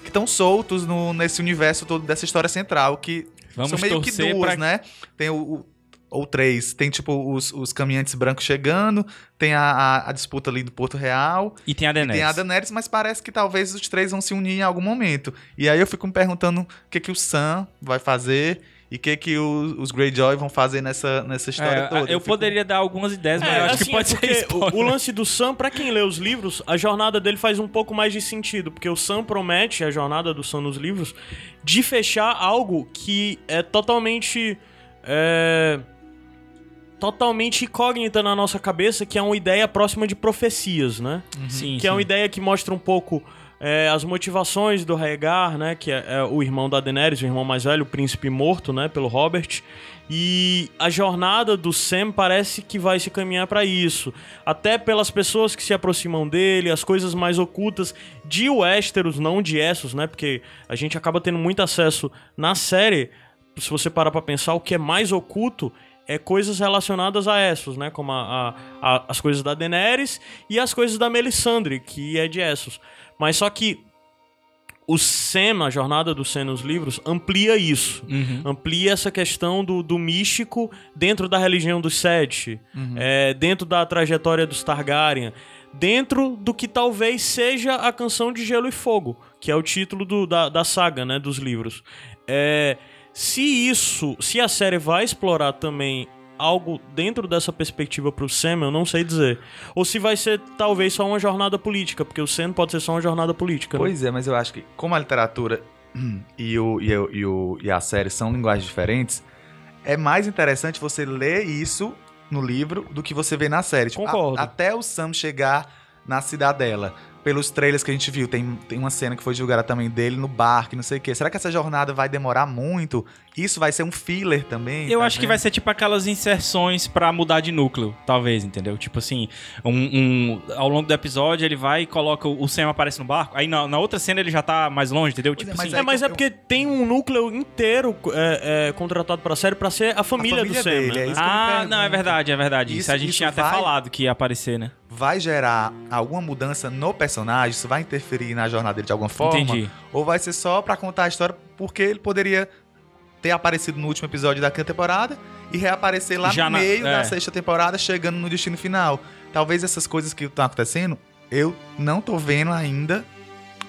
estão soltos no, nesse universo todo dessa história central, que Vamos são meio que duas, pra- né? Tem o, o- ou três, tem tipo os, os caminhantes brancos chegando, tem a, a- a disputa ali do Porto Real, E tem a Daenerys. tem a Daenerys, mas parece que talvez os três vão se unir em algum momento. E aí eu fico me perguntando o que que o Sam vai fazer e o que que o- os Greyjoy vão fazer nessa, nessa história É, toda. eu fico- poderia dar algumas ideias, mas É, eu acho assim, que pode é porque ser o, o lance do Sam, pra quem lê os livros, a jornada dele faz um pouco mais de sentido, porque o Sam promete, a jornada do Sam nos livros, de fechar algo que é totalmente. É, totalmente incógnita na nossa cabeça, que é uma ideia próxima de profecias, né? Sim, que é uma sim. ideia que mostra um pouco é, as motivações do Rhaegar, né, que é, é o irmão da Daenerys, o irmão mais velho, o príncipe morto, né, pelo Robert. E a jornada do Sam parece que vai se caminhar para isso, até pelas pessoas que se aproximam dele, as coisas mais ocultas de Westeros, não de Essos, né? Porque a gente acaba tendo muito acesso na série. Se você parar para pensar, o que é mais oculto é coisas relacionadas a Essos, né? Como a, a, a, as coisas da Daenerys e as coisas da Melisandre, que é de Essos. Mas só que o Sam, a jornada do Sam nos livros, amplia isso. Uhum. Amplia essa questão do, do místico dentro da religião dos Sete, Uhum. é, dentro da trajetória dos Targaryen, dentro do que talvez seja a canção de Gelo e Fogo, que é o título do- da, da saga, né, dos livros. É, se isso, se a série vai explorar também algo dentro dessa perspectiva pro Sam, eu não sei dizer. Ou se vai ser talvez só uma jornada política, porque o Sam pode ser só uma jornada política. né? Pois é, mas eu acho que como a literatura e, o, e, o, e, o, e a série são linguagens diferentes, é mais interessante você ler isso no livro do que você vê na série. Tipo, Concordo. a- até o Sam chegar na cidadela. Pelos trailers que a gente viu, tem, tem uma cena que foi julgada também dele no barco, não sei o quê. Será que essa jornada vai demorar muito? Isso vai ser um filler também? Eu tá acho que vendo? vai ser tipo aquelas inserções pra mudar de núcleo, talvez, entendeu? Tipo assim, um, um- ao longo do episódio ele vai e coloca o Sam aparece no barco, aí na, na outra cena ele já tá mais longe, entendeu? Pois Tipo é, mas assim, É, mas é eu- porque tem um núcleo inteiro é, é, contratado pra série pra ser a família, família do Sam. dele, né? é que eu Ah, não, é verdade, é verdade. Isso, Isso- a gente isso tinha até vai- falado que ia aparecer, né? Vai gerar alguma mudança no personagem? Isso vai interferir na jornada dele de alguma forma? Entendi. Ou vai ser só pra contar a história porque ele poderia ter aparecido no último episódio da quinta temporada e reaparecer lá Já no na- meio é. da sexta temporada, chegando no destino final. Talvez essas coisas que estão acontecendo, eu não tô vendo ainda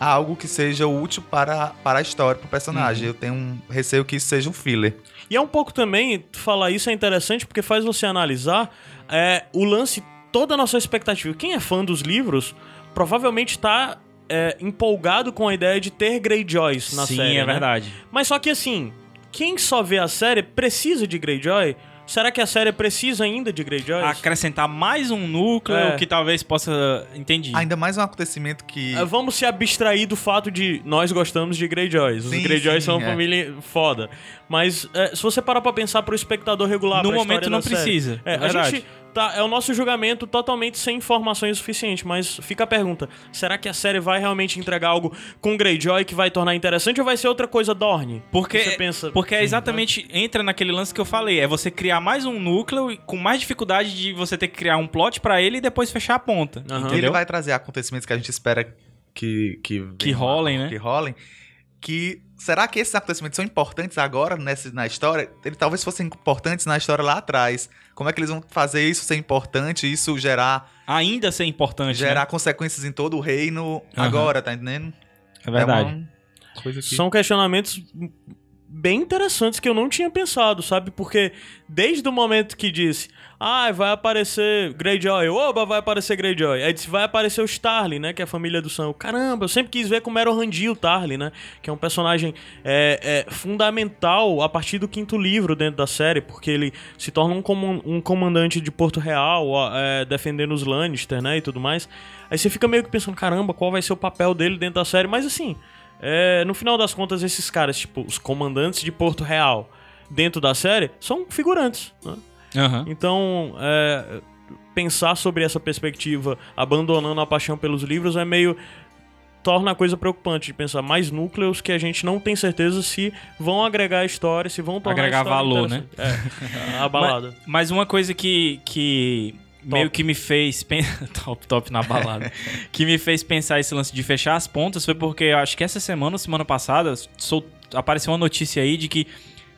algo que seja útil para, para a história, para o personagem. Uhum. Eu tenho um receio que isso seja um filler. E é um pouco também, tu falar isso é interessante porque faz você analisar é, o lance, toda a nossa expectativa. Quem é fã dos livros provavelmente tá é, empolgado com a ideia de ter Greyjoys na Sim, série. é né? verdade. Mas só que assim, quem só vê a série precisa de Greyjoy? Será que a série precisa ainda de Greyjoys? Acrescentar mais um núcleo É. que talvez possa. Entendi. Ainda mais um acontecimento que. É, Vamos se abstrair do fato de nós gostamos de Greyjoys. Os Sim, Greyjoys sim, são uma é. família foda. Mas é, se você parar pra pensar pro espectador regular, no pra momento não da série, precisa. É, É, a gente tá, é o nosso julgamento totalmente sem informações suficientes, mas fica a pergunta: será que a série vai realmente entregar algo com Greyjoy que vai tornar interessante ou vai ser outra coisa Dorne? Porque, Você pensa, porque é exatamente. Entra naquele lance que eu falei. É você criar mais um núcleo com mais dificuldade de você ter que criar um plot pra ele e depois fechar a ponta. Entendeu? Ele vai trazer acontecimentos que a gente espera que que, Que rolem, né? Que rolem. Que será que esses acontecimentos são importantes agora nessa na história? Ele talvez fossem importantes na história lá atrás. Como é que eles vão fazer isso ser importante, isso gerar Ainda ser importante. gerar né? consequências em todo o reino Aham. agora, tá entendendo? É verdade. uma coisa que São questionamentos bem interessantes que eu não tinha pensado, sabe? Porque desde o momento que disse, ah, vai aparecer Greyjoy, oba, vai aparecer Greyjoy. Aí disse, vai aparecer o Starly, né? Que é a família do Sam. Caramba, eu sempre quis ver como era o Randy o Tarly, né? Que é um personagem é, é, fundamental a partir do quinto livro dentro da série, porque ele se torna um, coman- um comandante de Porto Real, é, defendendo os Lannister, né? E tudo mais. Aí você fica meio que pensando, caramba, qual vai ser o papel dele dentro da série? Mas assim, é, no final das contas, esses caras, tipo, os comandantes de Porto Real, dentro da série, são figurantes. Né? Aham. Então, é, pensar sobre essa perspectiva, abandonando a paixão pelos livros, é meio. torna a coisa preocupante de pensar mais núcleos que a gente não tem certeza se vão agregar a história, se vão tornar Agregar valor, né? É, a balada. Mas uma coisa que, que meio que me fez. pen- top, top na balada. que me fez pensar esse lance de fechar as pontas foi porque eu acho que essa semana ou semana passada sol- apareceu uma notícia aí de que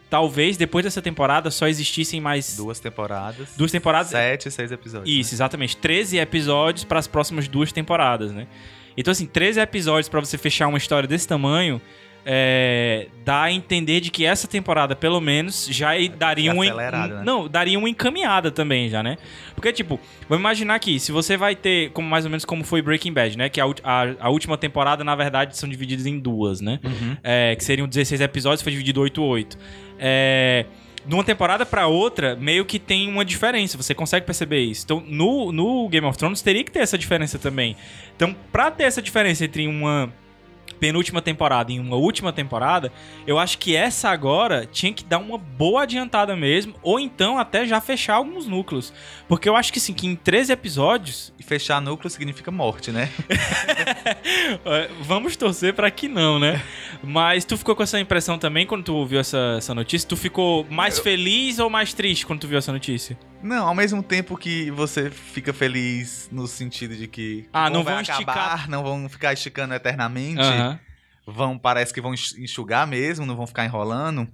talvez depois dessa temporada só existissem mais. duas temporadas. Duas temporadas. Sete, seis episódios. Isso, exatamente. 13 episódios para as próximas duas temporadas, né? Então, assim, 13 episódios para você fechar uma história desse tamanho. É, dá a entender de que essa temporada, pelo menos, já daria uma. acelerada, né? Não, daria uma encaminhada também já, né? Porque, tipo, vamos imaginar aqui, se você vai ter, como mais ou menos como foi Breaking Bad, né? Que a, a, a última temporada, na verdade, são divididas em duas, né? Uhum. É, que seriam 16 episódios, foi dividido 8-8. É, de uma temporada pra outra, meio que tem uma diferença, você consegue perceber isso. Então, no, no Game of Thrones teria que ter essa diferença também. Então, pra ter essa diferença entre uma penúltima temporada em uma última temporada, eu acho que essa agora tinha que dar uma boa adiantada mesmo, ou então até já fechar alguns núcleos. Porque eu acho que sim, que em 13 episódios. E fechar núcleo significa morte, né? É, Vamos torcer pra que não, né? Mas tu ficou com essa impressão também quando tu ouviu essa, essa notícia? Tu ficou mais feliz ou mais triste quando tu viu essa notícia? Não, ao mesmo tempo que você fica feliz no sentido de que Ah, não vai vão acabar, esticar. não vão ficar esticando eternamente, Aham. vão parece que vão enxugar mesmo, não vão ficar enrolando.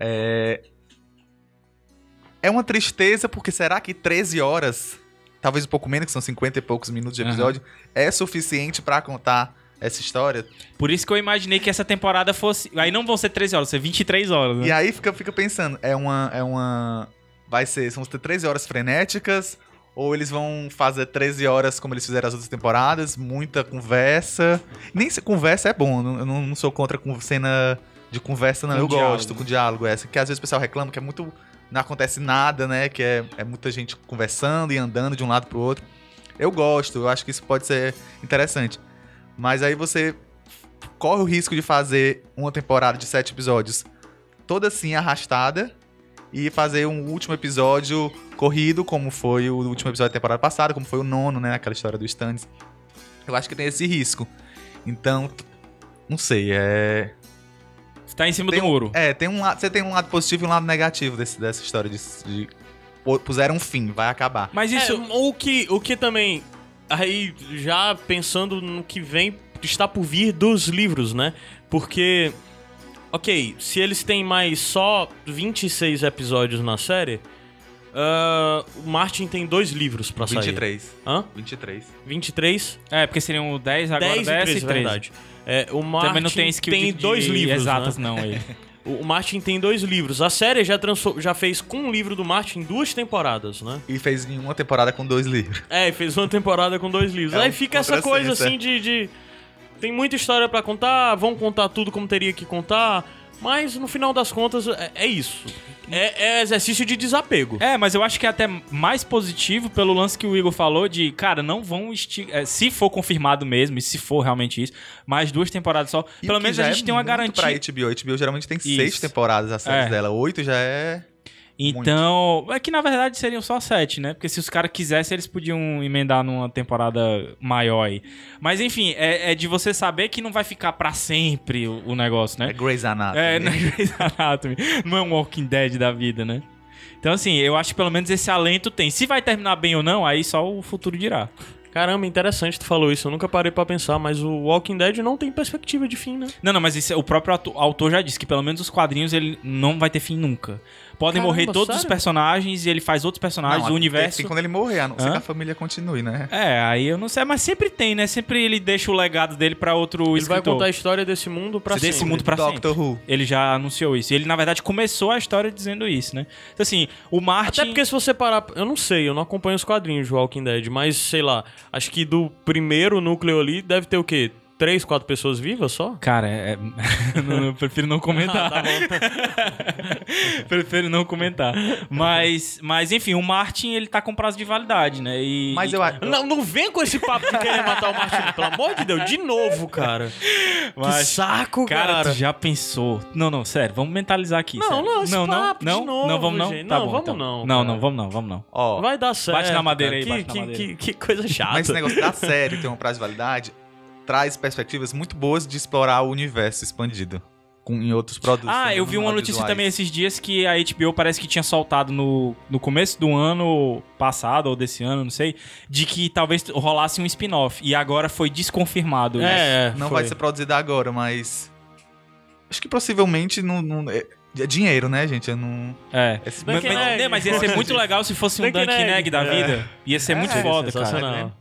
É é uma tristeza porque será que 13 horas, talvez um pouco menos, que são 50 e poucos minutos de episódio, é suficiente pra contar essa história? Por isso que eu imaginei que essa temporada fosse. Aí não vão ser 13 horas, vão ser 23 horas, né? E aí fica, fica pensando, é uma. É uma. Vai ser. Vão ter 13 horas frenéticas. Ou eles vão fazer 13 horas como eles fizeram as outras temporadas, muita conversa. Nem se conversa é bom, eu não, não sou contra com cena de conversa, não. Com eu diálogo. gosto com diálogo essa. Que às vezes o pessoal reclama que é muito. Não acontece nada, né? Que é, é muita gente conversando e andando de um lado pro outro. Eu gosto, eu acho que isso pode ser interessante. Mas aí você corre o risco de fazer uma temporada de sete episódios toda assim arrastada e fazer um último episódio corrido, como foi o último episódio da temporada passada, como foi o nono, né? Aquela história do Stannis. Eu acho que tem esse risco. Então, não sei, é. Tá em cima Tem do um- muro. É, tem um, la- você tem um lado positivo e um lado negativo desse- dessa história de, de. Puseram um fim, vai acabar. Mas isso. É, o, que, o que também. Aí, já pensando no que vem, está por vir dos livros, né? Porque. Ok, se eles têm mais só 26 episódios na série. ah, o Martin tem dois livros pra sair. 23. Hã? 23. 23? É, porque seriam 10 agora, 10 10, e 13, e 13. verdade. É, o Martin Também não tem skill tem de, de dois livros, exatas, né? não, ele. O Martin tem dois livros. A série já, já fez com um livro do Martin duas temporadas, né? E fez em uma temporada com dois livros. É, e fez uma temporada com dois livros. É Aí fica essa coisa assim de, de- Tem muita história pra contar, vão contar tudo como teria que contar, mas no final das contas é, é isso. É, é exercício de desapego. É, mas eu acho que é até mais positivo pelo lance que o Igor falou de, cara, não vão é, se for confirmado mesmo, e se for realmente isso, mais duas temporadas só. E pelo menos a gente é tem uma garantia. Pra HBO. HBO geralmente tem seis Isso. temporadas a série É. dela. Oito já é. Então, é que na verdade seriam só sete, né? Porque se os caras quisessem, eles podiam emendar numa temporada maior aí. Mas enfim, é, é de você saber que não vai ficar pra sempre o, o negócio, É né? Grey's Anatomy. É, não é Grey's Anatomy. Não é um Walking Dead da vida, né? Então, assim, eu acho que pelo menos esse alento tem. Se vai terminar bem ou não, aí só o futuro dirá. Caramba, interessante tu falou isso. Eu nunca parei pra pensar, mas o Walking Dead não tem perspectiva de fim, né? Não, não, mas isso, é- o próprio autor já disse que pelo menos os quadrinhos ele não vai ter fim nunca. Podem Caramba, morrer todos os sério? personagens e ele faz outros personagens, Não, o universo. Tem quando ele morrer, a não ser que a família continue, né? É, aí eu não sei, mas sempre tem, né? Sempre ele deixa o legado dele pra outro Ele vai escritor. contar a história desse mundo pra Desse sempre. mundo pra Doctor sempre. Who. Ele já anunciou isso. E ele, na verdade, começou a história dizendo isso, né? Então, assim, o Martin... Até porque se você parar. Eu não sei, eu não acompanho os quadrinhos de Walking Dead, mas sei lá. Acho que do primeiro núcleo ali deve ter o quê? Três, quatro pessoas vivas só? Cara, é... não, eu prefiro não comentar. Ah, tá bom. prefiro não comentar. Mas, mas, enfim, o Martin, ele tá com prazo de validade, né? E, Mas e- eu acho. Não, não vem com esse papo de querer matar o Martin, pelo amor de Deus, de novo, cara. Que Mas- saco, Cara, cara. tu já pensou? Não, não, sério, vamos mentalizar aqui. Não, sério. não, esse não, papo não, de não, novo, não, vamos não. gente. Tá Não, bom, vamos então. não, Não, cara. não, vamos não, vamos não. Ó, Vai dar certo. na madeira cara. aí, que, bate na que, madeira. que, que coisa chata. mas esse negócio da série ter um prazo de validade traz perspectivas muito boas de explorar o universo expandido com, em outros produtos. Ah, eu vi uma notícia também esses dias que a HBO parece que tinha soltado no, no começo do ano passado, ou desse ano, não sei, de que talvez rolasse um spin-off. E agora foi desconfirmado. isso. É, Não foi. vai ser produzida agora, mas. Acho que possivelmente não. não- é, é dinheiro, né, gente? Eu não. É. Esse- Mas, mas- né, mas ia ser muito legal se fosse um Dunkin' Egg. Da É. vida. Ia ser muito É, foda, cara.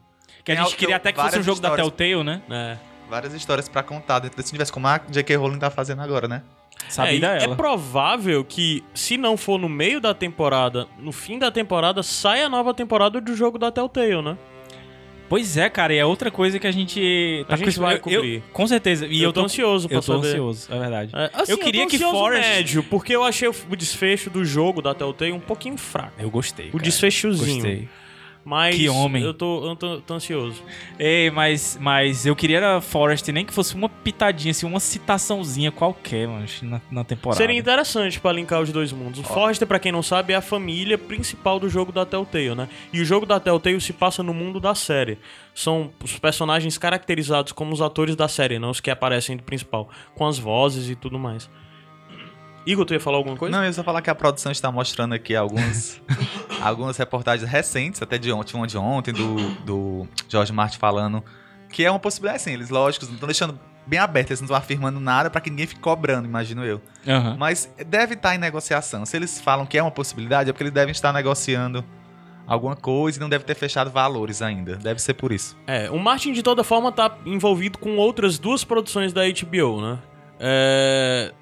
Que a Tem gente queria até que fosse um jogo da Telltale, né? É. Várias histórias pra contar dentro desse universo, como a J.K. Rowling tá fazendo agora, né? Sabida é, e ela. é provável que, se não for no meio da temporada, no fim da temporada, saia a nova temporada do jogo da Telltale, né? Pois é, cara, e é outra coisa que a gente. A gente vai eu- cobrir. eu- com certeza. E eu, eu, tô ansioso pra Eu tô saber. ansioso, é verdade. É, assim, eu queria tô que Forrest. médio, porque eu achei o o desfecho do jogo da Telltale um pouquinho fraco. Eu gostei. O cara. desfechozinho. Gostei. Mas Que homem. eu tô, eu tô, tô ansioso. Ei, mas, mas eu queria era Forest, nem que fosse uma pitadinha, assim, uma citaçãozinha qualquer, mano, na, na temporada. Seria interessante pra linkar os dois mundos. O Forrester, pra quem não sabe, é a família principal do jogo da Telltale, né? E o jogo da Telltale se passa no mundo da série. São os personagens caracterizados como os atores da série, não os que aparecem do principal, com as vozes e tudo mais. Igor, tu ia falar alguma coisa? Não, eu ia só falar que a produção está mostrando aqui alguns, algumas reportagens recentes, até de ontem, uma de ontem, do, do George Martin falando que é uma possibilidade, assim, eles, lógicos, não estão deixando bem aberto, eles não estão afirmando nada pra que ninguém fique cobrando, imagino eu. Aham. Mas deve estar em negociação. Se eles falam que é uma possibilidade, é porque eles devem estar negociando alguma coisa e não deve ter fechado valores ainda. Deve ser por isso. É, o Martin de toda forma tá envolvido com outras duas produções da HBO, né? É,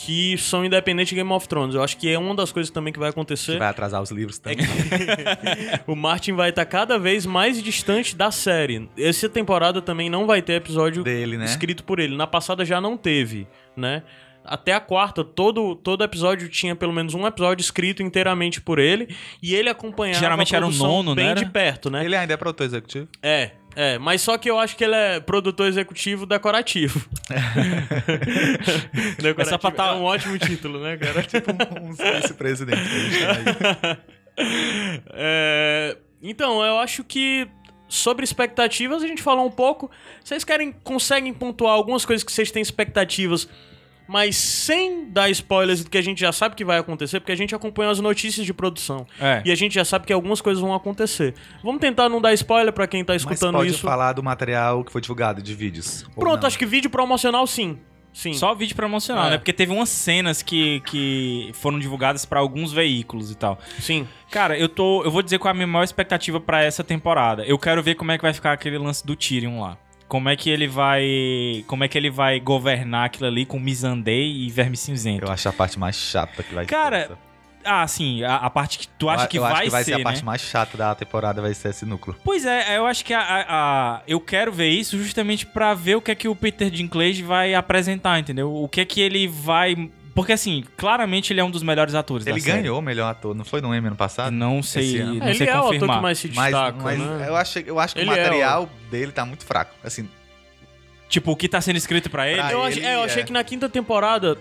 que são independentes de Game of Thrones. Eu acho que é uma das coisas também que vai acontecer. Que vai atrasar os livros também. o Martin vai estar cada vez mais distante da série. Essa temporada também não vai ter episódio Dele, né? escrito por ele. Na passada já não teve, né? Até a quarta, todo, todo episódio tinha pelo menos um episódio escrito inteiramente por ele. E ele acompanhava Geralmente a era o nono, bem né, de perto, né? Ele ainda é produtor executivo. É, é, mas só que eu acho que ele é produtor executivo decorativo. decorativo Essa tá- é um ótimo título, né, cara? tipo um vice-presidente. tem aí. É, então, eu acho que sobre expectativas a gente falou um pouco. Vocês querem conseguem pontuar algumas coisas que vocês têm expectativas, mas sem dar spoilers do que a gente já sabe que vai acontecer, porque a gente acompanha as notícias de produção. É. E a gente já sabe que algumas coisas vão acontecer. Vamos tentar não dar spoiler pra quem tá Mas escutando pode isso. falar do material que foi divulgado, de vídeos. Pronto, acho que vídeo promocional sim. Sim. Só vídeo promocional, É. né? Porque teve umas cenas que, que foram divulgadas pra alguns veículos e tal. Sim. Cara, eu tô. Eu vou dizer qual é a minha maior expectativa pra essa temporada. Eu quero ver como é que vai ficar aquele lance do Tyrion lá. Como é que ele vai. Como é que ele vai governar aquilo ali com Missandei e Verme Cinzento. Eu acho a parte mais chata que vai Cara, ser. essa. Ah, sim, a, a parte que tu acha Eu- que eu vai, acho que vai ser, ser a né? parte mais chata da temporada, vai ser esse núcleo. Pois é, eu acho que a, a- a- eu quero ver isso justamente pra ver o que é que o Peter Dinklage vai apresentar, entendeu? O que é que ele vai. Porque assim, claramente ele é um dos melhores atores Ele da série. ganhou o melhor ator, não foi no Emmy ano passado? Não sei, não ele sei é o ator confirmar. que mais se Mas, destaca, mas né? eu, achei, eu acho que Ele o é material dele tá muito fraco. Assim, Tipo, o que tá sendo escrito pra ele? Pra Eu, ele, achei, é, eu achei é. que na quinta temporada.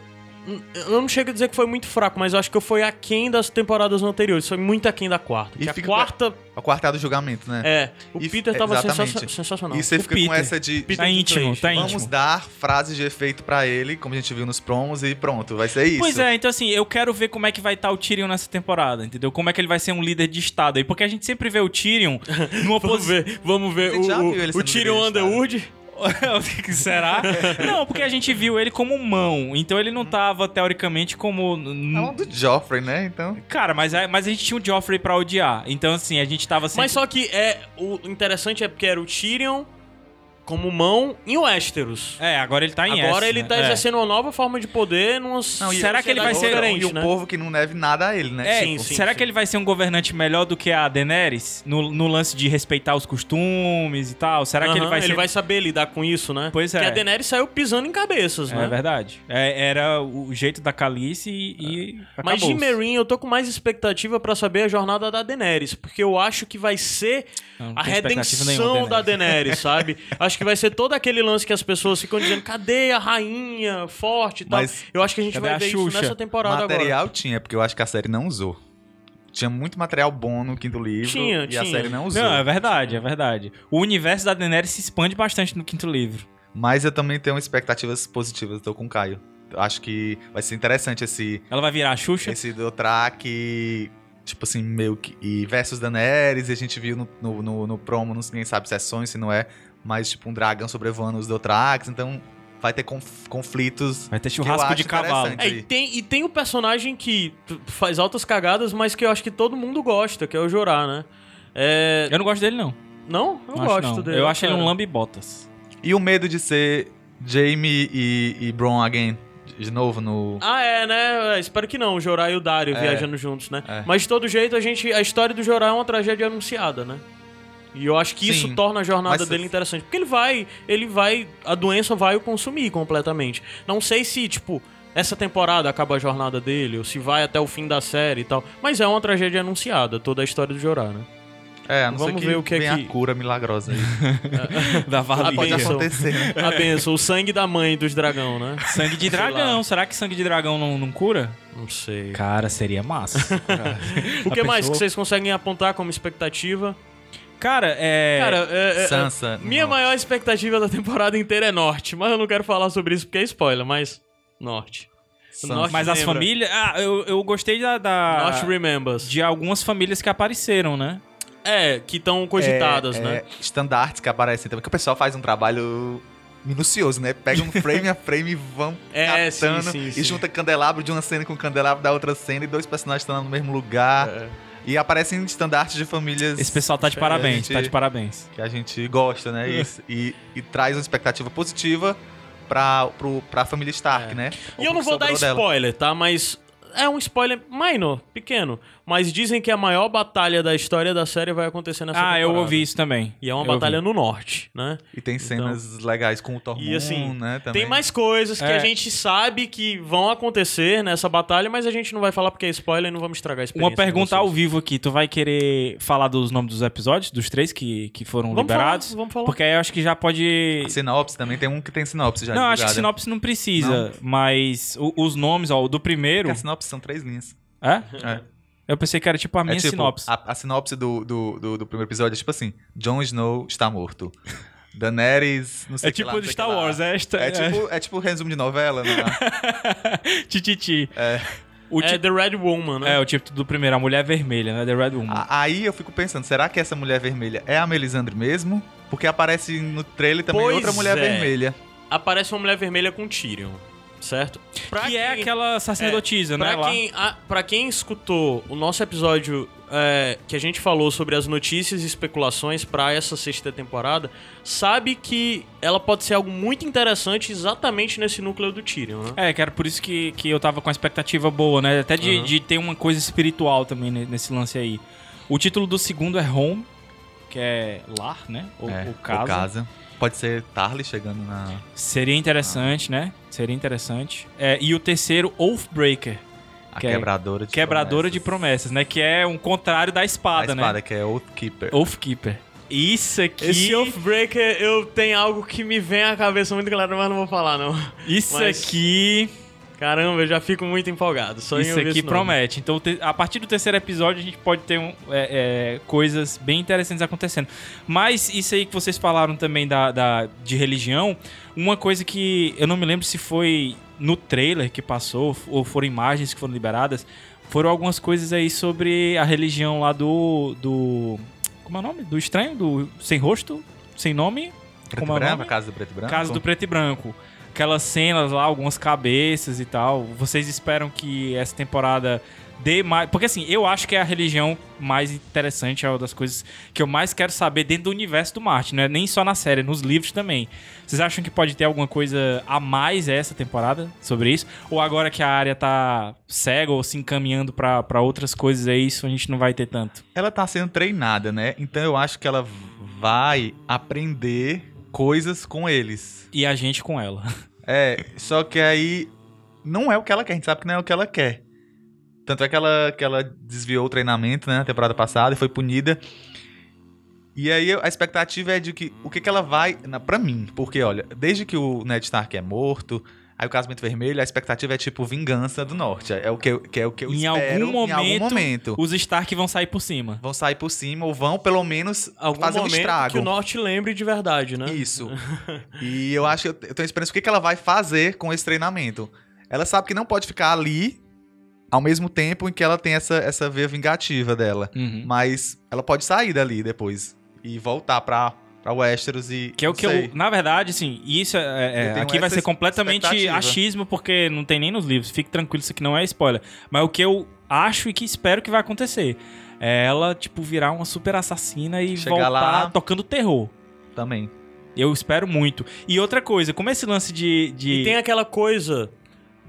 Eu não chego a dizer que foi muito fraco, mas eu acho que foi aquém das temporadas anteriores. Foi muito aquém da quarta. E Que a quarta. o quartel do julgamento, né? É. O E- Peter tava sensa- sensacional. E você O fica com Peter. essa de. Peter Tá íntimo, Dinklage. tá Vamos íntimo. dar frases de efeito pra ele, como a gente viu nos promos, e pronto, vai ser isso. Pois é, então assim, eu quero ver como é que vai estar o Tyrion nessa temporada, entendeu? Como é que ele vai ser um líder de estado aí. Porque a gente sempre vê o Tyrion numa Vamos posição. ver, vamos ver. Você já O, viu ele o, o Tyrion? Underwood. O que Será? Não, porque a gente viu ele como mão. Então ele não tava, teoricamente, como. É um do Joffrey, né? Então. Cara, mas a, mas a gente tinha o Joffrey pra odiar. Então, assim, a gente tava sempre. Mas só que é. O interessante é porque era o Tyrion como mão em Westeros. É, agora ele tá em Agora Essos, ele né? tá É. exercendo uma nova forma de poder numa Não, e Será que ele vai ser- diferente, E o né? povo que não deve nada a ele, né? É, Sim, sim, será sim. que ele vai ser um governante melhor do que a Daenerys? No, no lance de respeitar os costumes e tal? Será que ele vai ser. saber lidar com isso, né? Pois é. Porque a Daenerys saiu pisando em cabeças, É né? verdade. É, era o jeito da Calice e. e Mas de. Meereen eu tô com mais expectativa pra saber a jornada da Daenerys, porque eu acho que vai ser Não, não a redenção da Daenerys, sabe? Acho que vai ser todo aquele lance que as pessoas ficam dizendo, cadê a rainha forte e tal. Mas Eu acho que a gente vai a ver isso Xuxa? nessa temporada material agora. tinha, porque eu acho que a série não usou. Tinha muito material bom no quinto livro Tinha, e tinha. a série não usou. Não, é verdade, é verdade. O universo da Daenerys se expande bastante no quinto livro. Mas eu também tenho expectativas positivas, tô com o Caio. Eu acho que vai ser interessante esse, Ela vai virar a Xuxa? esse Dothraki, tipo assim, meio que. E versus Daenerys, e a gente viu no, no, no, no promo, não, ninguém sabe se é sonho, se não é, mas tipo um dragão sobrevoando os Dothrakis, então vai ter conf- conflitos. Vai ter que eu churrasco acho de cavalo. É, e, tem, e tem o personagem que faz altas cagadas, mas que eu acho que todo mundo gosta, que é o Jorah, né? É... Eu não gosto dele, não. Não? Eu Acho gosto não. dele. Eu acho ele cara. um lambe-botas. E o medo de ser Jamie e, e Bron again, de novo no. Ah, é, né? É, Espero que não, o Jorah e o Dario É. viajando juntos, né? É. Mas de todo jeito, a gente. A história do Jorah é uma tragédia anunciada, né? E eu acho que Sim. isso torna a jornada Mas- dele interessante. Porque ele vai. Ele vai. A doença vai o consumir completamente. Não sei se, tipo, essa temporada acaba a jornada dele, ou se vai até o fim da série e tal. Mas é uma tragédia anunciada, toda a história do Jorah, né? É, a não Vamos ser que ver o que é que- a cura milagrosa aí. Da Ah, Pode acontecer, né? A benção, o sangue da mãe dos dragão, né? Sangue de dragão. Será que sangue de dragão não, não cura? Não sei. Cara, seria massa. O que mais que vocês conseguem apontar como expectativa? Cara, é. Cara, é, é- Sansa. minha maior expectativa da temporada inteira é Norte, mas eu não quero falar sobre isso porque é spoiler, mas Norte. Norte mas as lembra. famílias. Ah, eu, eu gostei da. da- Norte remembers. de algumas famílias que apareceram, né? É, que estão cogitadas, é, né? é, estandartes que aparecem também, que o pessoal faz um trabalho minucioso, né? Pega um frame a frame e vão É, sim, catando sim, e sim. junta candelabro de uma cena com candelabro da outra cena e dois personagens estão no mesmo lugar. É. E aparecem estandartes de famílias Esse pessoal tá de parabéns, tá de parabéns. que a gente gosta, né? E, e, e traz uma expectativa positiva pra, pro, pra família Stark, É. né? E eu não vou dar spoiler, tá? Mas é um spoiler minor, pequeno. Mas dizem que a maior batalha da história da série vai acontecer nessa Ah, eu temporada. ouvi isso também. E é uma Eu batalha ouvi. no norte, né? E tem cenas legais com o Tormund, E assim, né? Também. Tem mais coisas que É. a gente sabe que vão acontecer nessa batalha, mas a gente não vai falar porque é spoiler e não vamos estragar a experiência. Uma pergunta ao vivo aqui. Tu vai querer falar dos nomes dos episódios, dos três que, que foram Vamos liberados? falar, vamos falar. Porque aí eu acho que já pode. A sinopse também, tem um que tem sinopse já Não, acho que sinopse não precisa, mas o- os nomes, ó, o do primeiro. Porque a sinopse são três linhas. É? É. Eu pensei que era tipo a minha é tipo, sinopse. A, a sinopse do, do, do, do primeiro episódio é tipo assim: Jon Snow está morto. Daenerys, não sei É o que tipo lá, não de Star. Wars, é esta. É tipo, é tipo resumo de novela, né? Tititi. É. O É The Red Woman, né? É, o título do primeiro, a Mulher Vermelha, né? The Red Woman. A- Aí eu fico pensando, será que essa mulher vermelha é a Melisandre mesmo? Porque aparece no trailer também Pois outra mulher é. vermelha. Aparece uma mulher vermelha com Tyrion, certo? Pra que é quem- aquela sacerdotisa, né? Pra quem, a- pra quem escutou o nosso episódio é, que a gente falou sobre as notícias e especulações pra essa sexta temporada, sabe que ela pode ser algo muito interessante exatamente nesse núcleo do Tyrion, né? É, que era por isso que, que eu tava com a expectativa boa, né? Até de, Uhum. de ter uma coisa espiritual também ne- nesse lance aí. O título do segundo é Home, que é lar, né? Ou, é, ou casa. ou casa. Pode ser Tarly chegando na. Seria interessante, né? Seria interessante. É, e o terceiro, Oathbreaker. A Que é quebradora de Quebradora de promessas, né? Que é um contrário da A espada, espada, né? que é Oathkeeper. Oathkeeper. Isso aqui. Esse Oathbreaker, eu tenho algo que me vem à cabeça muito claro, mas não vou falar, não. Isso Mas- aqui. Caramba, eu já fico muito empolgado. Só em Isso aqui promete. Então, a partir do terceiro episódio, a gente pode ter um, é, é, coisas bem interessantes acontecendo. Mas isso aí que vocês falaram também da, da- de religião, uma coisa que eu não me lembro se foi no trailer que passou ou foram imagens que foram liberadas, foram algumas coisas aí sobre a religião lá do. do como é o nome? Do estranho? Do sem rosto? Sem nome? Preto Como é e o branco, nome? casa do preto e branco. Casa do Preto e Branco. Aquelas cenas lá, algumas cabeças e tal. Vocês esperam que essa temporada dê mais. Porque assim, eu acho que é a religião mais interessante, é uma das coisas que eu mais quero saber dentro do universo do Martin, não é nem só na série, nos livros também. Vocês acham que pode ter alguma coisa a mais essa temporada sobre isso? Ou agora que a área tá cega ou se encaminhando pra outras coisas, é isso, a gente não vai ter tanto? Ela tá sendo treinada, né? Então eu acho que ela vai aprender coisas com eles. E a gente com ela. É, só que aí não é o que ela quer, a gente sabe que não é o que ela quer. Tanto é que ela, que ela desviou o treinamento, né, na temporada passada e foi punida. E aí a expectativa é de que o que, que ela vai. Na, pra mim, porque olha, desde que o Ned Stark é morto, aí o casamento vermelho, a expectativa é tipo vingança do norte. É o que, eu- que é o que eu Em espero algum em algum momento, momento. Os Stark vão sair por cima. Vão sair por cima ou vão, pelo menos, Algum fazer um momento estrago. que o Norte lembre de verdade, né? Isso. e eu acho que eu eu tenho esperança o que que ela vai fazer com esse treinamento. Ela sabe que não pode ficar ali ao mesmo tempo em que ela tem essa, essa veia vingativa dela. Uhum. Mas ela pode sair dali depois e voltar pra, pra Westeros e. Que é o que sei. eu. Na verdade, assim, isso é, é- aqui vai ser completamente achismo, porque não tem nem nos livros. Fique tranquilo, isso aqui não é spoiler. Mas o que eu acho e que espero que vai acontecer é ela, tipo, virar uma super assassina e Chegar voltar lá- tocando terror. Também. Eu espero muito. E outra coisa, como esse lance de. de... E tem aquela coisa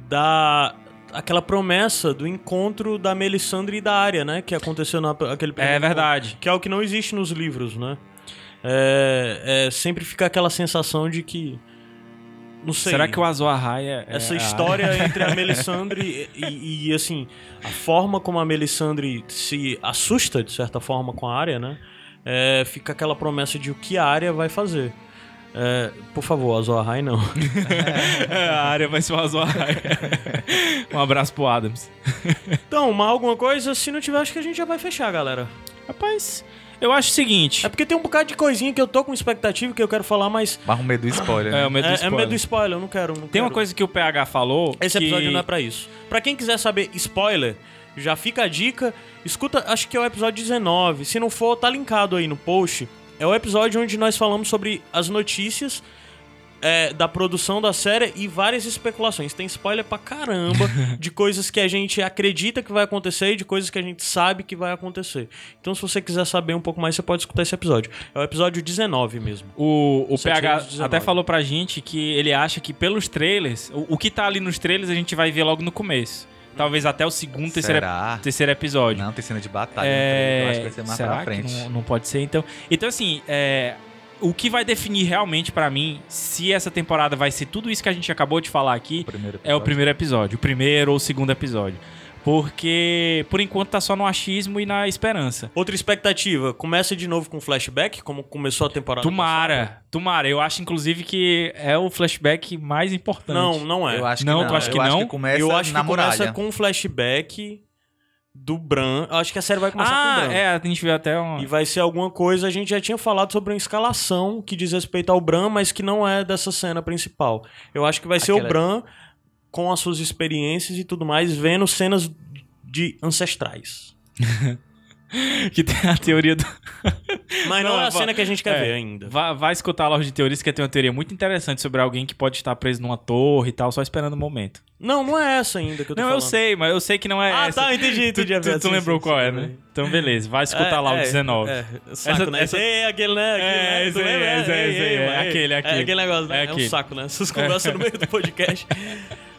da. aquela promessa do encontro da Melisandre e da Arya, né? Que aconteceu naquele É verdade. Que é o que não existe nos livros, né? É, é, sempre fica aquela sensação de que. Não sei. Será que o Azor Ahai é. é Essa a- história entre a Melisandre e, e, e, assim, a forma como a Melisandre se assusta, de certa forma, com a área, né? é, fica aquela promessa de o que a área vai fazer. É, por favor, Azor Ahai não. a área vai ser o Azor Um abraço pro Adams. Então, mais alguma coisa? Se não tiver, acho que a gente já vai fechar, galera. Rapaz, eu acho o seguinte. É porque tem um bocado de coisinha que eu tô com expectativa que eu quero falar, mas. Mas o medo do spoiler. É, né? o medo do É, é spoiler. medo do spoiler, eu não quero. não Tem quero. uma coisa que o PH falou. Esse que... episódio não é pra isso. Pra quem quiser saber spoiler, já fica a dica. Escuta, acho que é o episódio 19. Se não for, tá linkado aí no post. É o episódio onde nós falamos sobre as notícias é, da produção da série e várias especulações. Tem spoiler pra caramba de coisas que a gente acredita que vai acontecer e de coisas que a gente sabe que vai acontecer. Então, se você quiser saber um pouco mais, você pode escutar esse episódio. É o episódio 19 mesmo. O, o PH anos, 19. até falou pra gente que ele acha que pelos trailers, o, o que tá ali nos trailers a gente vai ver logo no começo. Talvez até o segundo, terceiro, terceiro episódio. Não, tem cena de batalha. É, Eu acho que vai ser mais será pra frente. que não, não pode ser? Então, então assim, é, o que vai definir realmente pra mim se essa temporada vai ser tudo isso que a gente acabou de falar aqui Primeiro é o primeiro episódio, o primeiro ou o segundo episódio. Porque, por enquanto, tá só no achismo e na esperança. Outra expectativa, começa de novo com flashback, como começou a temporada passada? Tomara, tomara. Eu acho, inclusive, que é o flashback mais importante. Não, não é. Eu acho que Não, não. tu acha eu que acho não? que começa eu acho na que muralha. começa com um flashback do Bran. Eu acho que a série vai começar com o Ah, Bran. é, a gente viu até um... E vai ser alguma coisa. A gente já tinha falado sobre uma escalação que diz respeito ao Bran, mas que não é dessa cena principal. Eu acho que vai ser o Aquela- Bran com as suas experiências e tudo mais, vendo cenas de ancestrais. que tem a teoria do... Mas não, Não, é a cena que a gente quer é. ver ainda. Vai, vai escutar a loja de teorias que tem uma teoria muito interessante sobre alguém que pode estar preso numa torre e tal, só esperando o momento. Não, não é essa ainda que eu tô Não, falando. eu sei, mas eu sei que não é Ah, essa. tá, entendi, Tu, entendi. a tu, ver, tu lembrou sim, qual sim, é, sim. né? Então, beleza, vai escutar lá o 19. É, é, saco, Essa- né? essa- Ei, aquele, né? Aquele, É, né? Tu esse lembra? esse é ei, aquele, É aquele. aquele negócio, né? É É, um aquele. saco, né? Essas conversas no meio do podcast.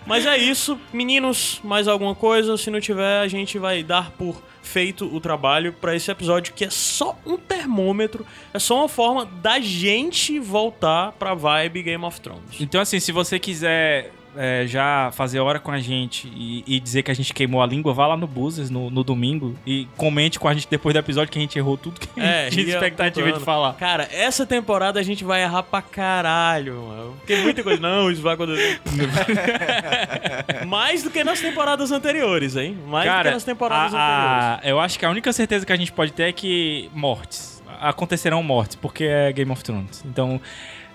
Mas é isso. Meninos, mais alguma coisa? Se não tiver, a gente vai dar por feito o trabalho pra esse episódio, que é só um termômetro. É só uma forma da gente voltar pra vibe Game of Thrones. Então, assim, se você quiser é, já fazer hora com a gente e, e dizer que a gente queimou a língua, vá lá no Buses no, no domingo e comente com a gente depois do episódio que a gente errou tudo que É, tinha ia expectativa de falar. Cara, essa temporada a gente vai errar pra caralho, mano. Tem muita coisa. Não, isso vai acontecer. Mais do que nas temporadas anteriores, hein? Mais do que Cara, nas temporadas a- anteriores. a- eu acho que a única certeza que a gente pode ter é que mortes. Acontecerão mortes, porque é Game of Thrones. Então,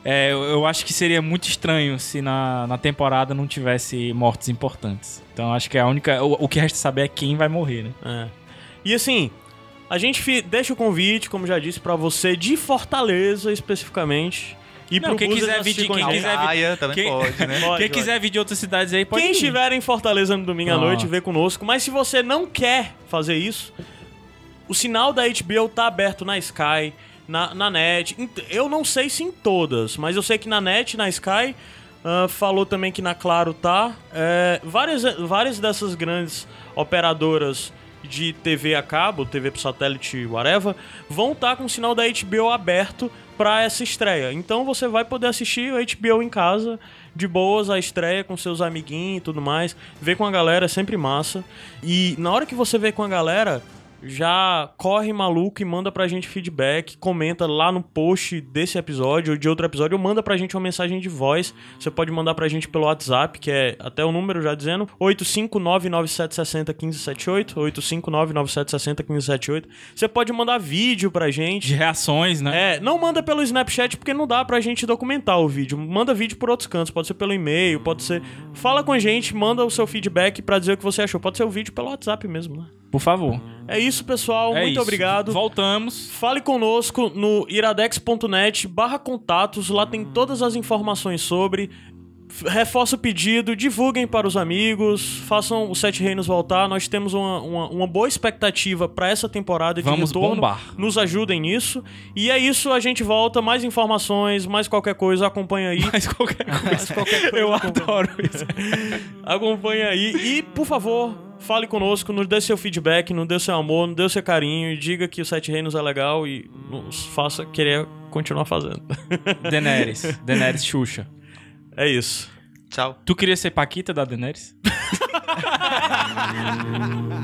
é, eu, eu acho que seria muito estranho se na, na temporada não tivesse mortes importantes. Então, acho que é a única. O, o que resta saber é quem vai morrer, né? É. E assim, a gente fi- deixa o convite, como já disse, pra você de Fortaleza especificamente. E Não, pro quem quiser vir de- quem quiser também quem- pode, né? Pode, quem pode. quiser vir de outras cidades aí pode Quem estiver em Fortaleza no domingo à Pronto. noite, vê conosco. Mas se você não quer fazer isso, o sinal da HBO tá aberto na Sky, na, na net. Eu não sei se em todas, mas eu sei que na net, na Sky, ah, falou também que na Claro tá. É, várias, várias dessas grandes operadoras de TV a cabo, TV por satélite, whatever, vão estar com o sinal da HBO aberto pra essa estreia. Então você vai poder assistir o HBO em casa, de boas, a estreia com seus amiguinhos e tudo mais. Ver com a galera é sempre massa. E na hora que você vê com a galera, já corre maluco e manda pra gente feedback, comenta lá no post desse episódio ou de outro episódio, ou manda pra gente uma mensagem de voz. Você pode mandar pra gente pelo WhatsApp, que é até o número já dizendo, 85997601578, 85997601578. Você pode mandar vídeo pra gente. De reações, né? É, não manda pelo Snapchat porque não dá pra gente documentar o vídeo. Manda vídeo por outros cantos, pode ser pelo e-mail, pode ser. Fala com a gente, manda o seu feedback pra dizer o que você achou. Pode ser o vídeo pelo WhatsApp mesmo, né? Por favor. É isso, pessoal. É Muito isso. obrigado. Voltamos. Fale conosco no iradex.net barra contatos, lá tem todas as informações sobre. Reforça o pedido, divulguem para os amigos, façam os Sete Reinos voltar. Nós temos uma, uma, uma boa expectativa para essa temporada de Vamos retorno. bombar. Nos ajudem nisso. E é isso, a gente volta. Mais informações, mais qualquer coisa, acompanha aí. Mas qualquer coisa. Mais qualquer coisa, Eu acompanha. adoro isso. Acompanha aí. E, por favor, fale conosco, nos dê seu feedback, nos dê seu amor, nos dê seu carinho e diga que o Sete Reinos é legal e nos faça querer continuar fazendo. Daenerys. Daenerys Xuxa. É isso. Tchau. Tu queria ser Paquita da Daenerys?